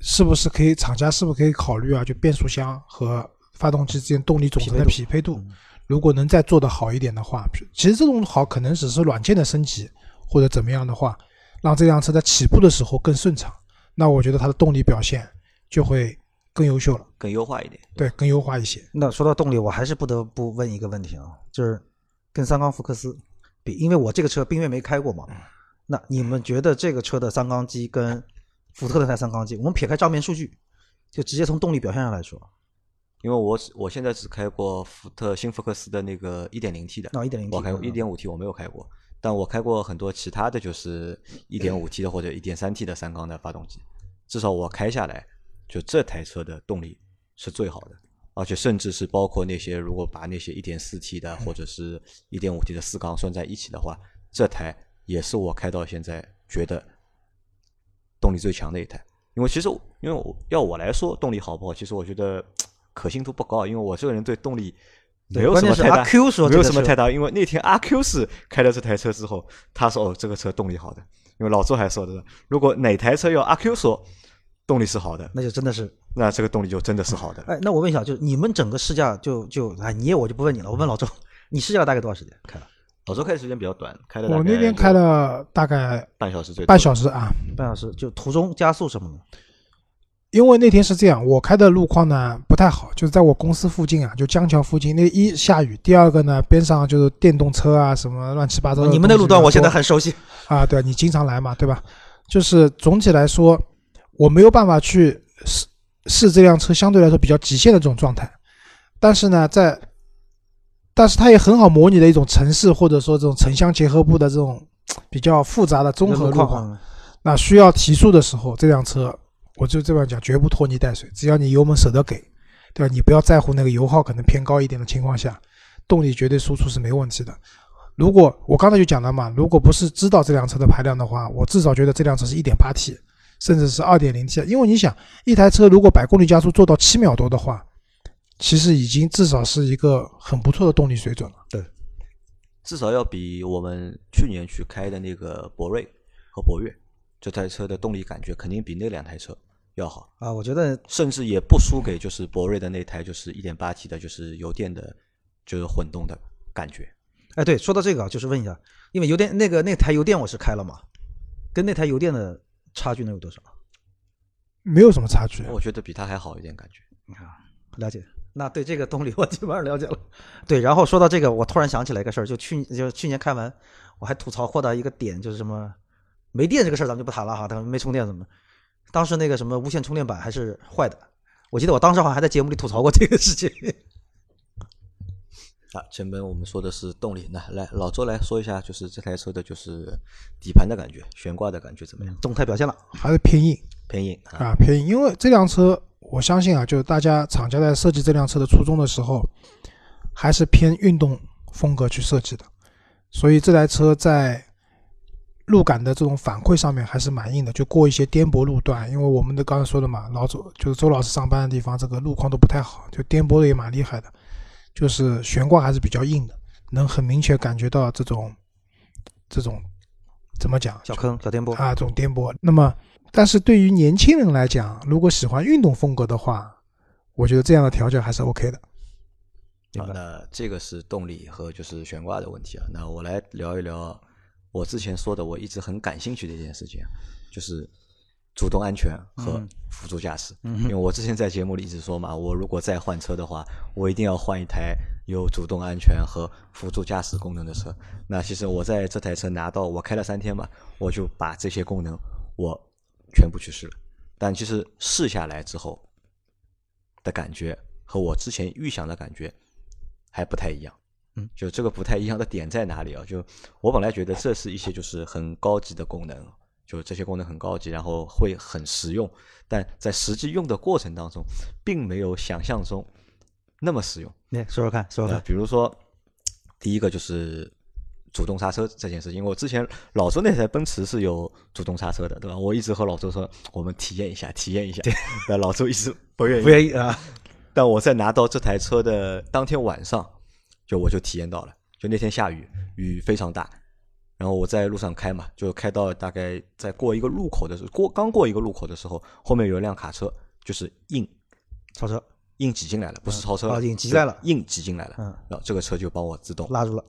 是不是可以厂家是不是可以考虑啊？就变速箱和发动机之间动力总成的匹配度，嗯如果能再做得好一点的话，其实这种好可能只是软件的升级或者怎么样的话，让这辆车在起步的时候更顺畅，那我觉得它的动力表现就会更优秀了，更优化一点。对，更优化一些。那说到动力，我还是不得不问一个问题啊，就是跟三缸福克斯比，因为我这个车缤越没开过嘛，那你们觉得这个车的三缸机跟福特的那三缸机，我们撇开账面数据，就直接从动力表现上来说，因为我只我现在只开过福特新福克斯的那个 1.0T 的，那 1.0T 我开过嗯 1.5T 我没有开过，但我开过很多其他的就是 1.5T 的或者 1.3T 的三缸的发动机，至少我开下来，就这台车的动力是最好的，而且甚至是包括那些如果把那些 1.4T 的或者是一点五 T 的四缸算在一起的话，这台也是我开到现在觉得动力最强的一台。因为其实因为我要我来说动力好不好，其实我觉得可信度不高，因为我这个人对动力没有什么太大阿 Q 说没有什么太大，因为那天阿 Q 是开了这台车之后，他说哦这个车动力好的，因为老周还说的，如果哪台车要阿 Q 说动力是好的，那就真的是那这个动力就真的是好的。哎，那我问一下，就是你们整个试驾就就哎，你也我就不问你了，我问老周，[LAUGHS] 你试驾了大概多少时间开了？老周开的时间比较短，开了我那天开了大概半小时最多半小时啊，半小时，就途中加速什么的。因为那天是这样，我开的路况呢不太好，就是在我公司附近啊，就江桥附近。那一下雨，第二个呢边上就是电动车啊，什么乱七八糟的你们的路段我现在很熟悉，啊，对你经常来嘛，对吧？就是总体来说，我没有办法去试试这辆车相对来说比较极限的这种状态，但是呢，在但是它也很好模拟的一种城市或者说这种城乡结合部的这种比较复杂的综合路况。嗯那需要提速的时候，这辆车我就这样讲，绝不拖泥带水。只要你油门舍得给，对吧？你不要在乎那个油耗可能偏高一点的情况下，动力绝对输出是没问题的。如果我刚才就讲了嘛，如果不是知道这辆车的排量的话，我至少觉得这辆车是一点八 T，甚至是二点零 T。因为你想，一台车如果百公里加速做到七秒多的话，其实已经至少是一个很不错的动力水准了。对至少要比我们去年去开的那个博瑞和博越这台车的动力感觉肯定比那两台车要好，啊，我觉得甚至也不输给就是博瑞的那台就是一点八 T 的，就是油电的，就是混动的感觉。哎，对，说到这个啊，就是问一下，因为油电那个那台油电我是开了嘛，跟那台油电的差距能有多少？没有什么差距。我觉得比它还好一点感觉。啊了解。那对这个动力我基本上了解了。对，然后说到这个，我突然想起来一个事儿，就去就去年开完，我还吐槽获得一个点，就是什么没电这个事儿，咱们就不谈了哈，他没充电怎么？当时那个什么无线充电板还是坏的，我记得我当时好像还在节目里吐槽过这个事情。[LAUGHS] 啊，前面我们说的是动力，那来老周来说一下，就是这台车的就是底盘的感觉，悬挂的感觉怎么样？动态表现了，还是偏硬偏硬啊，啊，偏硬。因为这辆车，我相信啊，就是大家厂家在设计这辆车的初衷的时候，还是偏运动风格去设计的，所以这台车在路感的这种反馈上面还是蛮硬的。就过一些颠簸路段，因为我们的刚才说的嘛，老周就是周老师上班的地方，这个路况都不太好，就颠簸的也蛮厉害的，就是悬挂还是比较硬的，能很明确感觉到这种这种怎么讲小坑小颠簸。啊，这种颠簸。那么，但是对于年轻人来讲，如果喜欢运动风格的话，我觉得这样的调教还是 OK 的。好，那这个是动力和就是悬挂的问题啊。那我来聊一聊我之前说的，我一直很感兴趣的一件事情啊，就是主动安全和嗯辅助驾驶。嗯因为我之前在节目里一直说嘛，我如果再换车的话，我一定要换一台有主动安全和辅助驾驶功能的车。那其实我在这台车拿到，我开了三天嘛，我就把这些功能我全部去试了。但其实试下来之后的感觉和我之前预想的感觉还不太一样。嗯，就这个不太一样的点在哪里啊？就我本来觉得这是一些就是很高级的功能，就这些功能很高级，然后会很实用，但在实际用的过程当中，并没有想象中那么实用。那说说看，说说呃看，比如说，第一个就是主动刹车这件事情，因为我之前老周那台奔驰是有主动刹车的，对吧？我一直和老周说，我们体验一下，体验一下。那老周一直不愿意，不愿意啊。但我在拿到这台车的当天晚上，就我就体验到了，就那天下雨，雨非常大，然后我在路上开嘛，就开到大概在过一个路口的时候，过刚过一个路口的时候，后面有一辆卡车，就是硬超车硬挤进来了，不是超车硬挤进来了硬挤进来了，嗯然后这个车就帮我自动拉住了，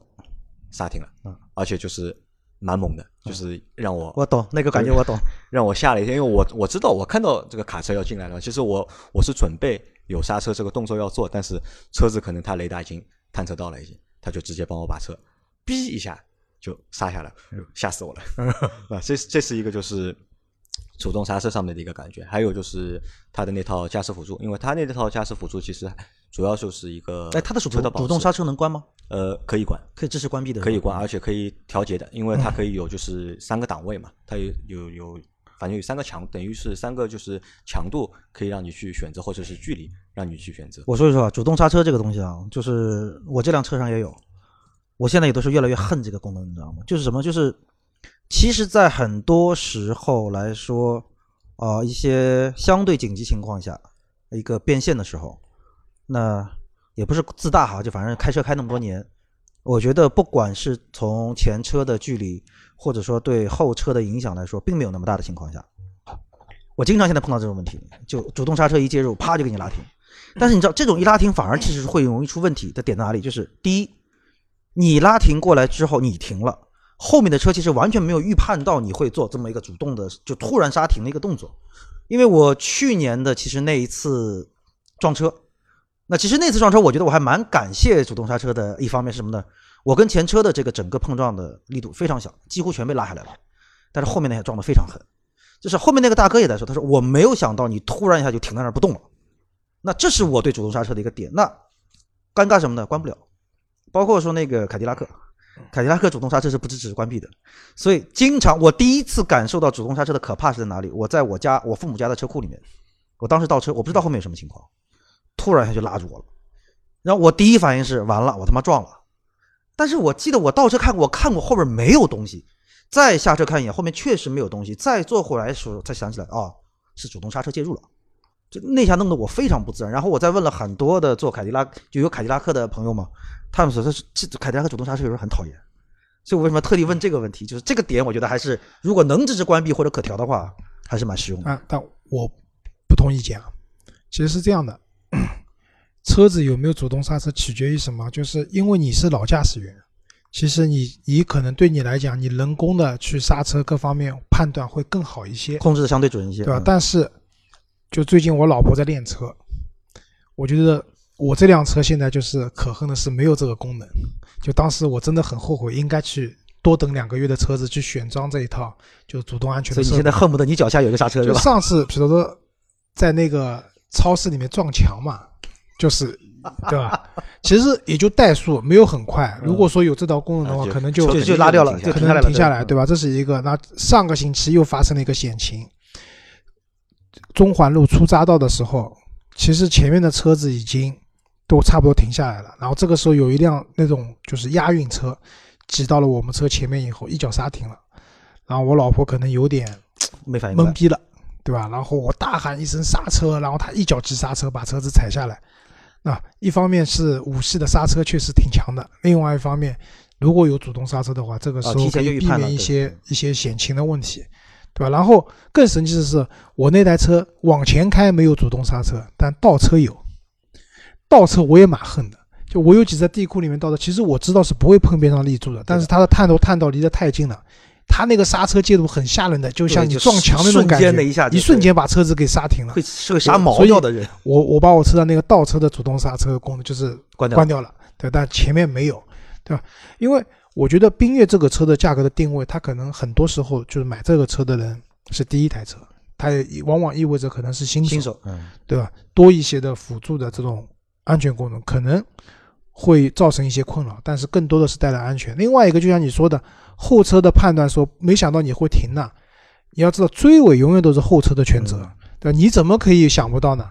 刹停了，嗯，而且就是蛮猛的，就是让我我懂那个感觉，我懂。让我吓了一跳，因为我我知道我看到这个卡车要进来了，其实我我是准备有刹车这个动作要做，但是车子可能它雷达已经探测到了，已经，他就直接帮我把车哔一下就刹下来，吓死我了 [LAUGHS] 啊！这这是一个就是主动刹车上面的一个感觉，还有就是它的那套驾驶辅助，因为它那套驾驶辅助其实主要就是一个哎，它的主车保持动主动刹车能关吗？呃可以关，可以支持关闭的，可以关，而且可以调节的，因为它可以有就是三个档位嘛，它有有有，反正有三个强，等于是三个就是强度可以让你去选择，或者是距离让你去选择。我说一说啊，主动刹车这个东西啊，就是我这辆车上也有，我现在也都是越来越恨这个功能，你知道吗？就是什么？就是其实，在很多时候来说啊、一些相对紧急情况下一个变现的时候，那也不是自大哈，就反正开车开那么多年，我觉得不管是从前车的距离，或者说对后车的影响来说，并没有那么大的情况下，我经常现在碰到这种问题，就主动刹车一介入，啪就给你拉停。但是你知道，这种一拉停反而其实会容易出问题的点在哪里？就是第一，你拉停过来之后你停了，后面的车其实完全没有预判到你会做这么一个主动的就突然刹停的一个动作。因为我去年的其实那一次撞车，那其实那次撞车，我觉得我还蛮感谢主动刹车的。一方面是什么呢？我跟前车的这个整个碰撞的力度非常小，几乎全被拉下来了。但是后面那些撞得非常狠，就是后面那个大哥也在说，他说我没有想到你突然一下就停在那儿不动了。那这是我对主动刹车的一个点。那尴尬什么呢？关不了。包括说那个凯迪拉克，凯迪拉克主动刹车是不支持关闭的，所以经常我第一次感受到主动刹车的可怕是在哪里？我在我家我父母家的车库里面，我当时倒车，我不知道后面有什么情况，突然一下就拉住我了，然后我第一反应是完了，我他妈撞了。但是我记得我倒车看过，我看过后边没有东西，再下车看一眼，后面确实没有东西，再坐回来的时候才想起来，哦，是主动刹车介入了。就那下弄得我非常不自然，然后我再问了很多的做凯迪拉就有凯迪拉克的朋友嘛，他们说这这凯迪拉克主动刹车有时候很讨厌，所以我为什么特地问这个问题？就是这个点，我觉得还是如果能支持关闭或者可调的话，还是蛮实用的。啊，但我不同意见啊。其实是这样的，车子有没有主动刹车取决于什么？就是因为你是老驾驶员，其实你你可能对你来讲，你人工的去刹车各方面判断会更好一些，控制的相对准一些，对吧？嗯但是就最近我老婆在练车，我觉得我这辆车现在就是可恨的是没有这个功能。就当时我真的很后悔，应该去多等两个月的车子去选装这一套，就主动安全的。所以你现在恨不得你脚下有一个刹车，是就吧？上次比如说在那个超市里面撞墙嘛，就是对吧？其实也就怠速，没有很快。如果说有这道功能的话，可能就就拉掉了可就停下来了能停下来，对对吧？这是一个。那上个星期又发生了一个险情，中环路出匝道的时候，其实前面的车子已经都差不多停下来了，然后这个时候有一辆那种就是押运车挤到了我们车前面以后，一脚刹停了，然后我老婆可能有点 [TSK] 没反应。懵逼了，对吧？然后我大喊一声刹车，然后他一脚急刹车把车子踩下来。那一方面是五系的刹车确实挺强的，另外一方面，如果有主动刹车的话，这个时候可以避免一些一些险情的问题，对吧？然后更神奇的是，我那台车往前开没有主动刹车，但倒车有，倒车我也蛮恨的。就我有几次在地库里面倒的，其实我知道是不会碰边上立柱的，但是它的探头探到离得太近了，它那个刹车介入很吓人的，就像你撞墙那种瞬感觉，间的一下一瞬间把车子给刹停了会。是个啥毛所以掉的人，我我把我车上那个倒车的主动刹车功能就是关掉关掉了，对，但前面没有，对吧？因为我觉得缤越这个车的价格的定位，它可能很多时候就是买这个车的人是第一台车，它也往往意味着可能是新新手，嗯，对吧？多一些的辅助的这种安全功能，可能会造成一些困扰，但是更多的是带来安全。另外一个，就像你说的，后车的判断说，没想到你会停呢。你要知道，追尾永远都是后车的全责，嗯对吧？你怎么可以想不到呢？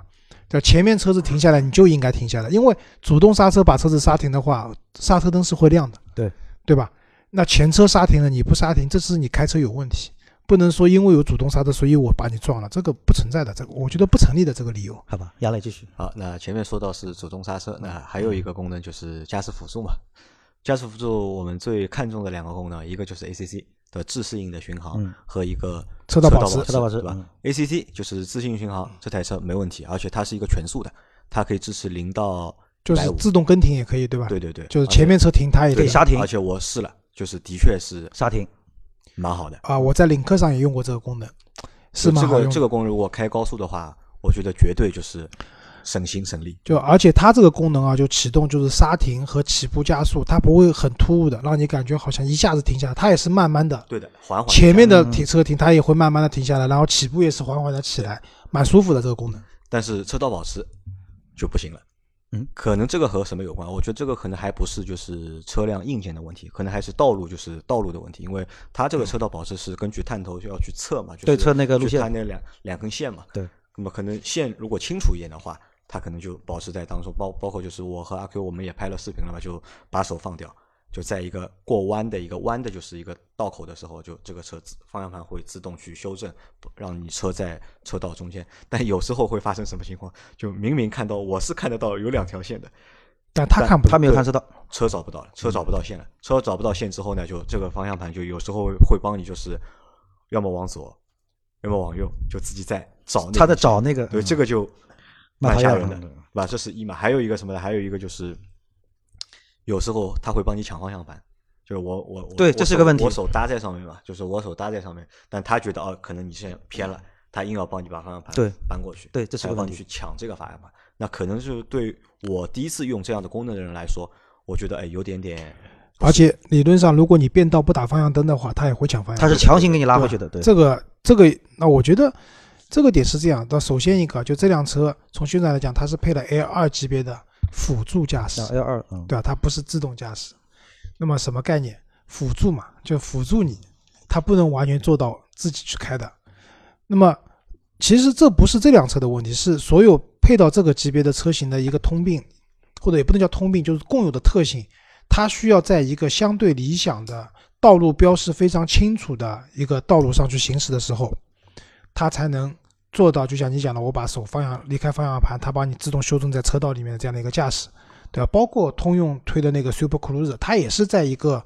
对，前面车子停下来，你就应该停下来，因为主动刹车把车子刹停的话，刹车灯是会亮的，对对吧？那前车刹停了，你不刹停，这是你开车有问题。不能说因为有主动刹车，所以我把你撞了，这个不存在的，这个我觉得不成立的这个理由。好吧，杨磊继续。好，那前面说到是主动刹车，那还有一个功能就是驾驶辅助嘛。驾驶辅助我们最看重的两个功能，一个就是 ACC 的自适应的巡航嗯和一个车道保持持，车道保持对吧嗯？ACC 就是自适应巡航，这台车没问题，而且它是一个全速的，它可以支持零到就是自动跟停也可以，对吧？对对对，就是前面车停它也可以刹停而且我试了，就是的确是刹停，蛮好的。啊。我在领克上也用过这个功能，是吗这个蛮好用的。这个功能，如果开高速的话，我觉得绝对就是省心省力。就而且它这个功能啊，就启动就是刹停和起步加速，它不会很突兀的，让你感觉好像一下子停下来，它也是慢慢的。对的，缓缓。前面的嗯停车停，它也会慢慢的停下来，然后起步也是缓缓的起来，蛮舒服的这个功能。但是车道保持就不行了。嗯，可能这个和什么有关？我觉得这个可能还不是就是车辆硬件的问题，可能还是道路就是道路的问题，因为它这个车道保持是根据探头就要去测嘛，就是对测那个路线它那两两根线嘛。对，那么可能线如果清楚一点的话，它可能就保持在当中，包包括就是我和阿 Q 我们也拍了视频了嘛，就把手放掉，就在一个过弯的一个弯的，就是一个道口的时候，就这个车子方向盘会自动去修正，不让你车在车道中间。但有时候会发生什么情况？就明明看到我是看得到有两条线的，但他看不到他没有看车道，车找不到了，车找不到线了，车找不到线之后呢，就这个方向盘就有时候会帮你，就是要么往左，要么往右，就自己在找。他在找那个，对，嗯这个就蛮吓人的，对吧？这是一嘛，还有一个什么呢？还有一个就是，有时候他会帮你抢方向盘，就是我我我对这是个问题我手搭在上面嘛，就是我手搭在上面，但他觉得哦，可能你现在偏了，他硬要帮你把方向盘对搬过去，对这是还要帮你个问题去抢这个方向盘，那可能就是对我第一次用这样的功能的人来说，我觉得哎有点点，而且理论上，如果你变道不打方向灯的话，他也会抢方向灯。他是强行给你拉对回去的，对，这个这个，那我觉得这个点是这样的。首先一个，就这辆车从宣传来讲，它是配了 L 二级别的辅助驾驶，L 二，嗯，对吧？它不是自动驾驶。那么什么概念？辅助嘛，就辅助你，它不能完全做到自己去开的。那么其实这不是这辆车的问题，是所有配到这个级别的车型的一个通病，或者也不能叫通病，就是共有的特性。它需要在一个相对理想的道路标识非常清楚的一个道路上去行驶的时候，它才能做到，就像你讲的，我把手方向离开方向盘，它帮你自动修正在车道里面的这样的一个驾驶。对吧？包括通用推的那个 Super Cruise，它也是在一个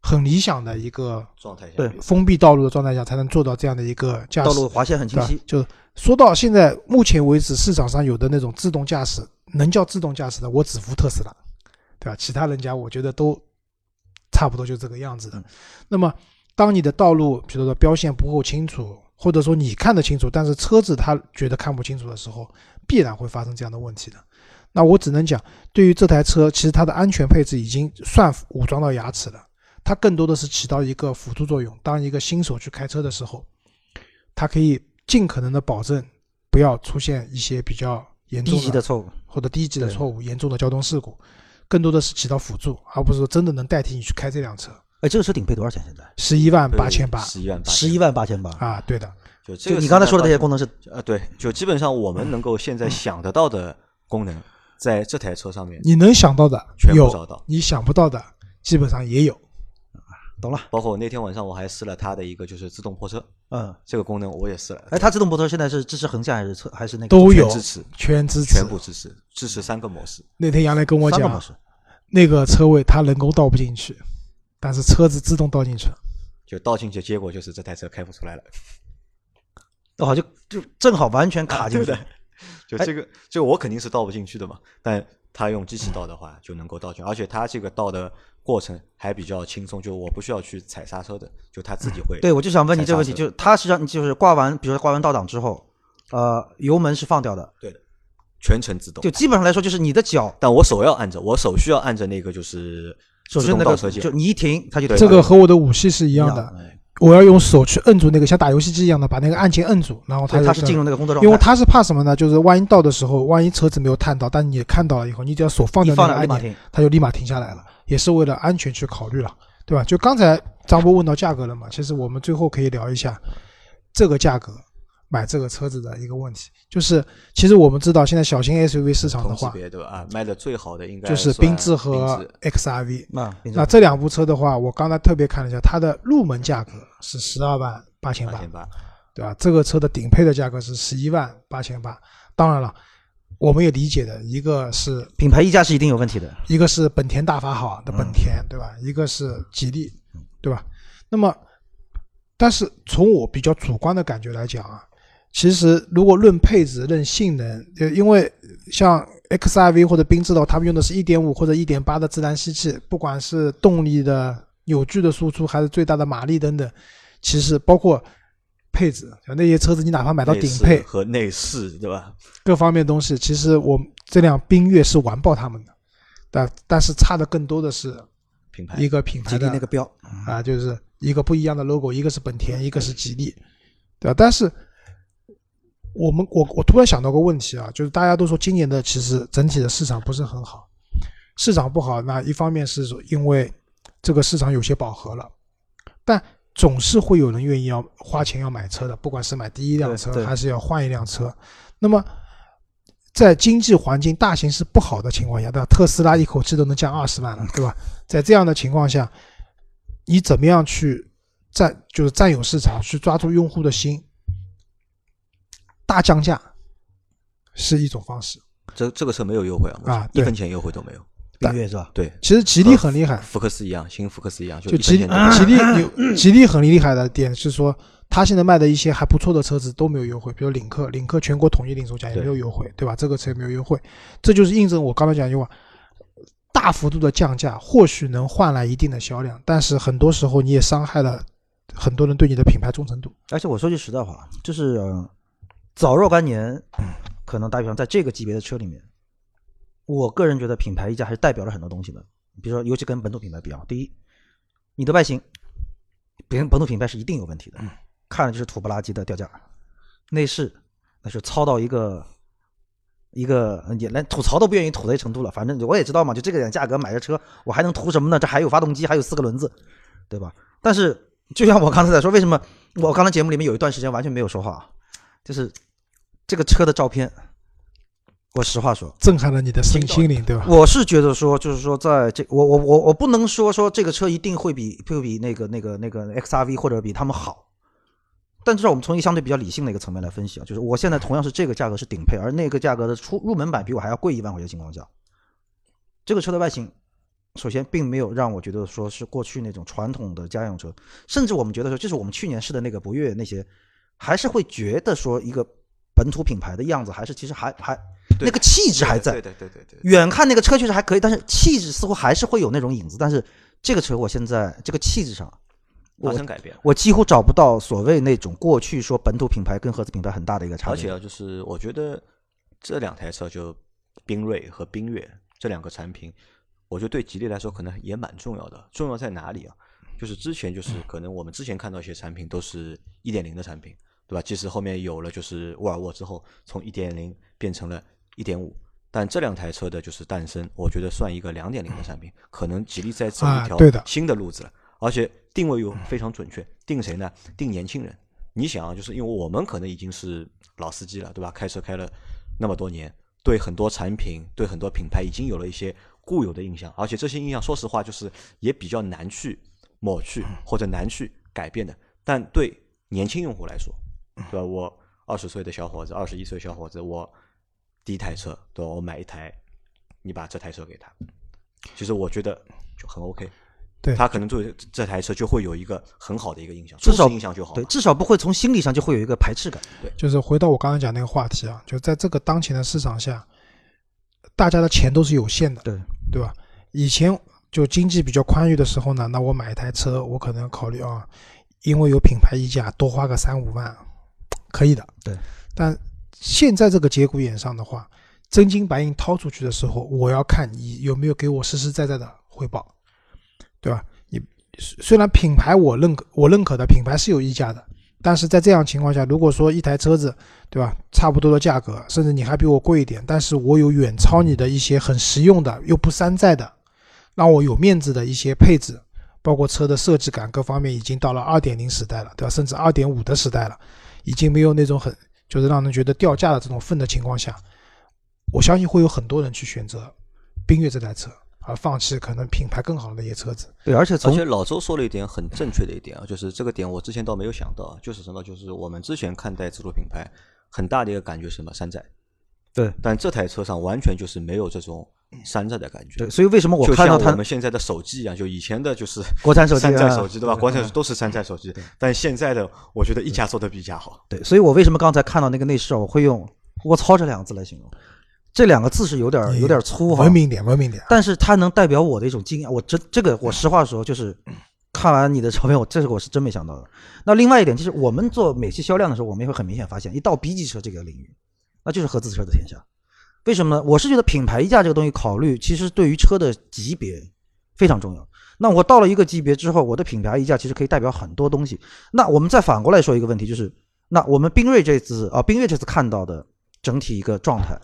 很理想的一个状态下，对封闭道路的状态下，才能做到这样的一个驾驶。道路划线很清晰，？就说到现在，目前为止市场上有的那种自动驾驶，能叫自动驾驶的，我只服特斯拉，对吧？其他人家我觉得都差不多就这个样子的。嗯那么，当你的道路，比如说标线不够清楚，或者说你看得清楚，但是车子它觉得看不清楚的时候，必然会发生这样的问题的。那我只能讲，对于这台车，其实它的安全配置已经算武装到牙齿了。它更多的是起到一个辅助作用。当一个新手去开车的时候，它可以尽可能的保证不要出现一些比较严重低级的错误，或者低级的错误、严重的交通事故，更多的是起到辅助，而不是说真的能代替你去开这辆车。哎，这个车顶配多少钱？现在十一万八千八十一万八，十一万八千八，啊，对的，就这个你刚才说的这些功能，是呃，对，就基本上我们能够现在想得到的功能，在这台车上面你能想到的全部找有到，你想不到的基本上也有。懂了，包括那天晚上我还试了它的一个就是自动泊车嗯，这个功能，我也试了，哎，它自动泊车现在是支持横向还是侧还是那个都有支持，全支持全部支持，支持三个模式。那天杨磊跟我讲，三个模式？那个车位他人工倒不进去，但是车子自动倒进去了。就倒进去，结果就是这台车开不出来了。哦，就就正好完全卡进去对的，[LAUGHS] 就这个，就我肯定是倒不进去的嘛。但他用机器倒的话，就能够倒进，而且他这个倒的过程还比较轻松，就我不需要去踩刹车的，就他自己会。对，我就想问你这个问题，就是它实际上就是挂完，比如说挂完倒档之后，呃，油门是放掉的，对的，全程自动。就基本上来说，就是你的脚但我手要按着，我手需要按着那个就是自首先那个动倒车键就。你一停，它就对这个和我的武器是一一样的，哎我要用手去摁住那个像打游戏机一样的，把那个按键摁住，然后它它是进入那个工作状态，因为它是怕什么呢？就是万一到的时候，万一车子没有探到，但你也看到了以后，你只要手放一掉那个按钮。它就立马停下来了，也是为了安全去考虑了，对吧？就刚才张波问到价格了嘛，其实我们最后可以聊一下这个价格买这个车子的一个问题，就是其实我们知道现在小型 SUV 市场的话，别对吧？啊，卖的最好的应该就是缤智和 XRV。那那这两部车的话，我刚才特别看了一下，它的入门价格是十二万八千八八千，八，对吧？这个车的顶配的价格是十一万八千八。当然了，我们也理解的，一个是品牌溢价是一定有问题的。一个是本田大法好的本田，对吧？一个是吉利，对吧？那么，但是从我比较主观的感觉来讲啊，其实如果论配置、论性能，呃，因为像 XRV 或者缤智的话，他们用的是一点五或者一点八的自然吸气，不管是动力的扭矩的输出，还是最大的马力等等，其实包括配置，像那些车子你哪怕买到顶配，和内饰对吧？各方面东西，其实我这辆缤越是完爆他们的，但但是差的更多的是品牌一个品牌的那个标，啊，就是一个不一样的 logo，一个是本田，一个是吉利，对吧？但是我们我我突然想到个问题啊，就是大家都说今年的其实整体的市场不是很好，市场不好，那一方面是因为这个市场有些饱和了，但总是会有人愿意要花钱要买车的，不管是买第一辆车还是要换一辆车。那么在经济环境大形势不好的情况下，对吧？特斯拉一口气都能降二十万了，对吧？在这样的情况下，你怎么样去占，就是占有市场，去抓住用户的心，大降价是一种方式。这这个车没有优惠啊，啊对一分钱优惠都没有。冰月是吧？对，其实吉利很厉害，福克斯一样，新福克斯一样，就就吉利吉利有吉利很厉害的点是说，他现在卖的一些还不错的车子都没有优惠，比如领克，领克全国统一零售价也没有优惠，对吧？这个车也没有优惠，这就是印证我刚才讲一句话，大幅度的降价或许能换来一定的销量，但是很多时候你也伤害了很多人对你的品牌忠诚度。而且我说句实在话，就是、呃、早若干年，可能打比方在这个级别的车里面，我个人觉得品牌溢价还是代表了很多东西的。比如说，尤其跟本土品牌比啊，第一，你的外形，别人本土品牌是一定有问题的，看着就是土不拉几的掉价，内饰那是糙到一个一个也连吐槽都不愿意吐的程度了。反正我也知道嘛，就这个点价格买这车，我还能图什么呢？这还有发动机，还有四个轮子，对吧？但是就像我刚才在说，为什么我刚才节目里面有一段时间完全没有说话，就是这个车的照片，我实话说，震撼了你的心心灵，对吧？我是觉得说，就是说，在这我我我我不能说说这个车一定会比会比那个那个那个 XRV 或者比他们好，但至少我们从一个相对比较理性的一个层面来分析啊，就是我现在同样是这个价格是顶配，而那个价格的出入门版比我还要贵一万块钱的情况下，这个车的外形，首先并没有让我觉得说是过去那种传统的家用车，甚至我们觉得说，就是我们去年试的那个博越那些，还是会觉得说一个本土品牌的样子，还是其实还还那个气质还在，对对对对对对。远看那个车确实还可以，但是气质似乎还是会有那种影子。但是这个车我现在这个气质上，我发生改变。我几乎找不到所谓那种过去说本土品牌跟合资品牌很大的一个差别。而且啊，就是我觉得这两台车就缤瑞和缤越这两个产品，我觉得对吉利来说可能也蛮重要的。重要在哪里啊？就是之前就是可能我们之前看到一些产品都是一点零的产品，对吧？即使后面有了就是沃尔沃之后，从一点零变成了一点五。但这两台车的就是诞生，我觉得算一个两点零的产品，可能吉利在走一条新的路子了，而且定位又非常准确，定谁呢？定年轻人。你想啊，就是因为我们可能已经是老司机了，对吧？开车开了那么多年，对很多产品、对很多品牌已经有了一些固有的印象，而且这些印象，说实话，就是也比较难去抹去或者难去改变的。但对年轻用户来说，对吧？我二十岁的小伙子，二十一岁小伙子，我第一台车，对吧？我买一台，你把这台车给他，其实我觉得就很 OK。对他可能对这台车就会有一个很好的一个印象，至少印象就好。对，至少不会从心理上就会有一个排斥感。对就是回到我刚才讲那个话题啊，就在这个当前的市场下，大家的钱都是有限的，对对吧？以前就经济比较宽裕的时候呢，那我买一台车，我可能考虑啊，因为有品牌溢价，多花个三五万，可以的。对。但现在这个节骨眼上的话，真金白银掏出去的时候，我要看你有没有给我实实在在的回报，对吧？你虽然品牌我认可，我认可的品牌是有溢价的，但是在这样情况下，如果说一台车子，对吧，差不多的价格，甚至你还比我贵一点，但是我有远超你的一些很实用的又不山寨的，让我有面子的一些配置，包括车的设计感各方面，已经到了二点零时代了，对吧？甚至二点五的时代了，已经没有那种很就是让人觉得掉价的这种份的情况下，我相信会有很多人去选择缤越这台车，而放弃可能品牌更好的一些车子。对，而且而且老周说了一点很正确的一点啊，就是这个点我之前倒没有想到啊，就是什么，就是我们之前看待自主品牌很大的一个感觉是什么？山寨，对。但这台车上完全就是没有这种山寨的感觉。对，所以为什么我看到它我们现在的手机一样，就以前的就是国产手机啊山寨手机，对吧？国产都是山寨手机，但现在的我觉得一家做的比一家好。对，所以我为什么刚才看到那个内饰，我会用“我操”这两个字来形容？这两个字是有点有点粗哈，文明点，文明点。但是它能代表我的一种经验。我真这个，我实话说，就是看完你的照片，我这个我是真没想到的。那另外一点就是，我们做美系销量的时候，我们也会很明显发现，一到 B 级车这个领域，那就是合资车的天下。为什么呢？我是觉得品牌溢价这个东西考虑，其实对于车的级别非常重要。那我到了一个级别之后，我的品牌溢价其实可以代表很多东西。那我们再反过来说一个问题，就是那我们缤瑞这次啊，缤越这次看到的整体一个状态。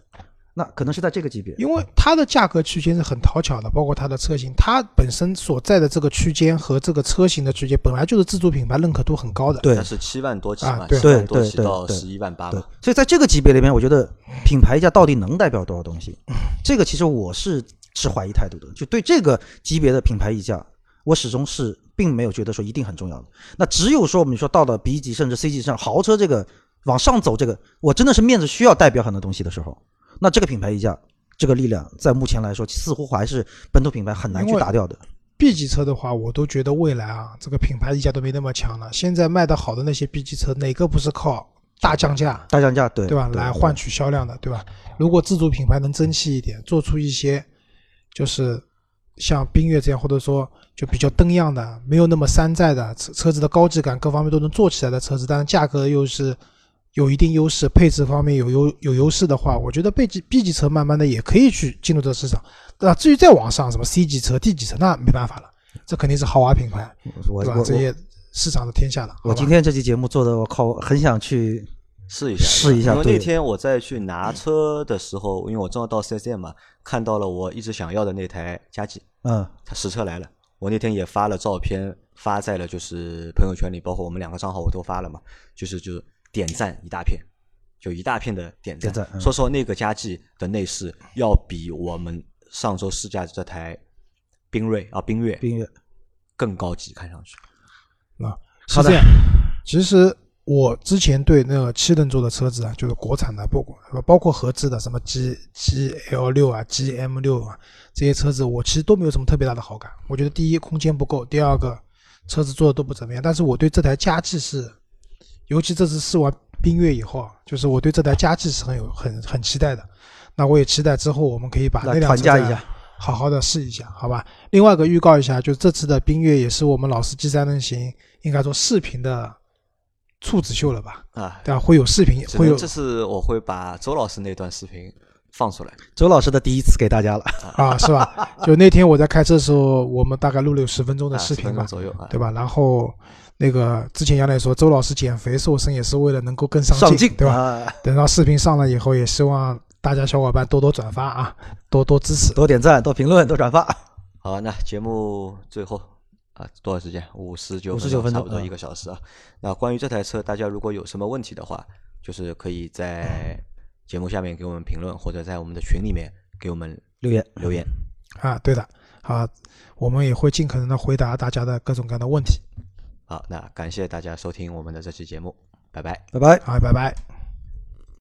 那可能是在这个级别。因为它的价格区间是很讨巧的，包括它的车型，它本身所在的这个区间和这个车型的区间本来就是自主品牌认可度很高的。对它是七万多起嘛，七万多对对起到十一万八对嘛，，所以在这个级别里面，我觉得品牌溢价到底能代表多少东西？[LAUGHS] 这个其实我是持怀疑态度的。就对这个级别的品牌溢价，我始终是并没有觉得说一定很重要的。那只有说我们说到了 B 级甚至 C 级以上豪车这个往上走，这个我真的是面子需要代表很多东西的时候，那这个品牌溢价这个力量，在目前来说，似乎还是本土品牌很难去打掉的。B 级车的话，我都觉得未来啊，这个品牌溢价都没那么强了。现在卖的好的那些 B 级车，哪个不是靠大降价，大降价，对对吧，来换取销量的，对吧？如果自主品牌能争气一点，做出一些就是像缤越这样，或者说就比较灯样的，没有那么山寨的车车子的高质感各方面都能做起来的车子，但是价格又是有一定优势，配置方面有优有优势的话，我觉得 B 级 B 级车慢慢的也可以去进入这个市场。那至于再往上什么 C 级车、D 级车，那没办法了，这肯定是豪华品牌，对吧？我我这些市场的天下了。我今天这期节目做的，我靠，很想去试一下，试一下因为那天我在去拿车的时候，因为我正好到 4S 店嘛，看到了我一直想要的那台佳绩，嗯它实车来了。我那天也发了照片，发在了就是朋友圈里，包括我们两个账号我都发了嘛，就是就是点赞一大片，就一大片的点赞。点赞嗯说实话，那个佳绩的内饰要比我们上周试驾的这台缤瑞啊缤越缤越更高级，看上去。啊，好的是这样。其实我之前对那个七人座的车子啊，就是国产的，不包括合资的，什么 G G L 六啊、G M 六啊这些车子，我其实都没有什么特别大的好感。我觉得第一空间不够，第二个车子做的都不怎么样。但是我对这台佳绩是，尤其这次试完缤越以后啊，就是我对这台佳绩是很有很很期待的。那我也期待之后我们可以把那辆车下好好的试一下，好吧？另外一个预告一下，就是这次的缤越也是我们老司机三人行应该说视频的处子秀了吧？啊，对吧？会有视频，会有这次我会把周老师那段视频放出来。周老师的第一次给大家了。啊，是吧？[LAUGHS] 就那天我在开车的时候，我们大概录了有十分钟的啊10视频吧，分钟左右啊，对吧？然后那个之前杨磊说，周老师减肥瘦身也是为了能够更上上镜对吧？啊，等到视频上了以后，也希望大家小伙伴多多转发啊，多多支持。多点赞，多评论，多转发。好，那节目最后啊，多少时间？五十九五十九分钟嗯差不多一个小时啊。那关于这台车，大家如果有什么问题的话，就是可以在节目下面给我们评论，或者在我们的群里面给我们留言，留言。啊，对的，好，我们也会尽可能的回答大家的各种各样的问题。好，那感谢大家收听我们的这期节目，拜拜。拜拜。好，拜拜。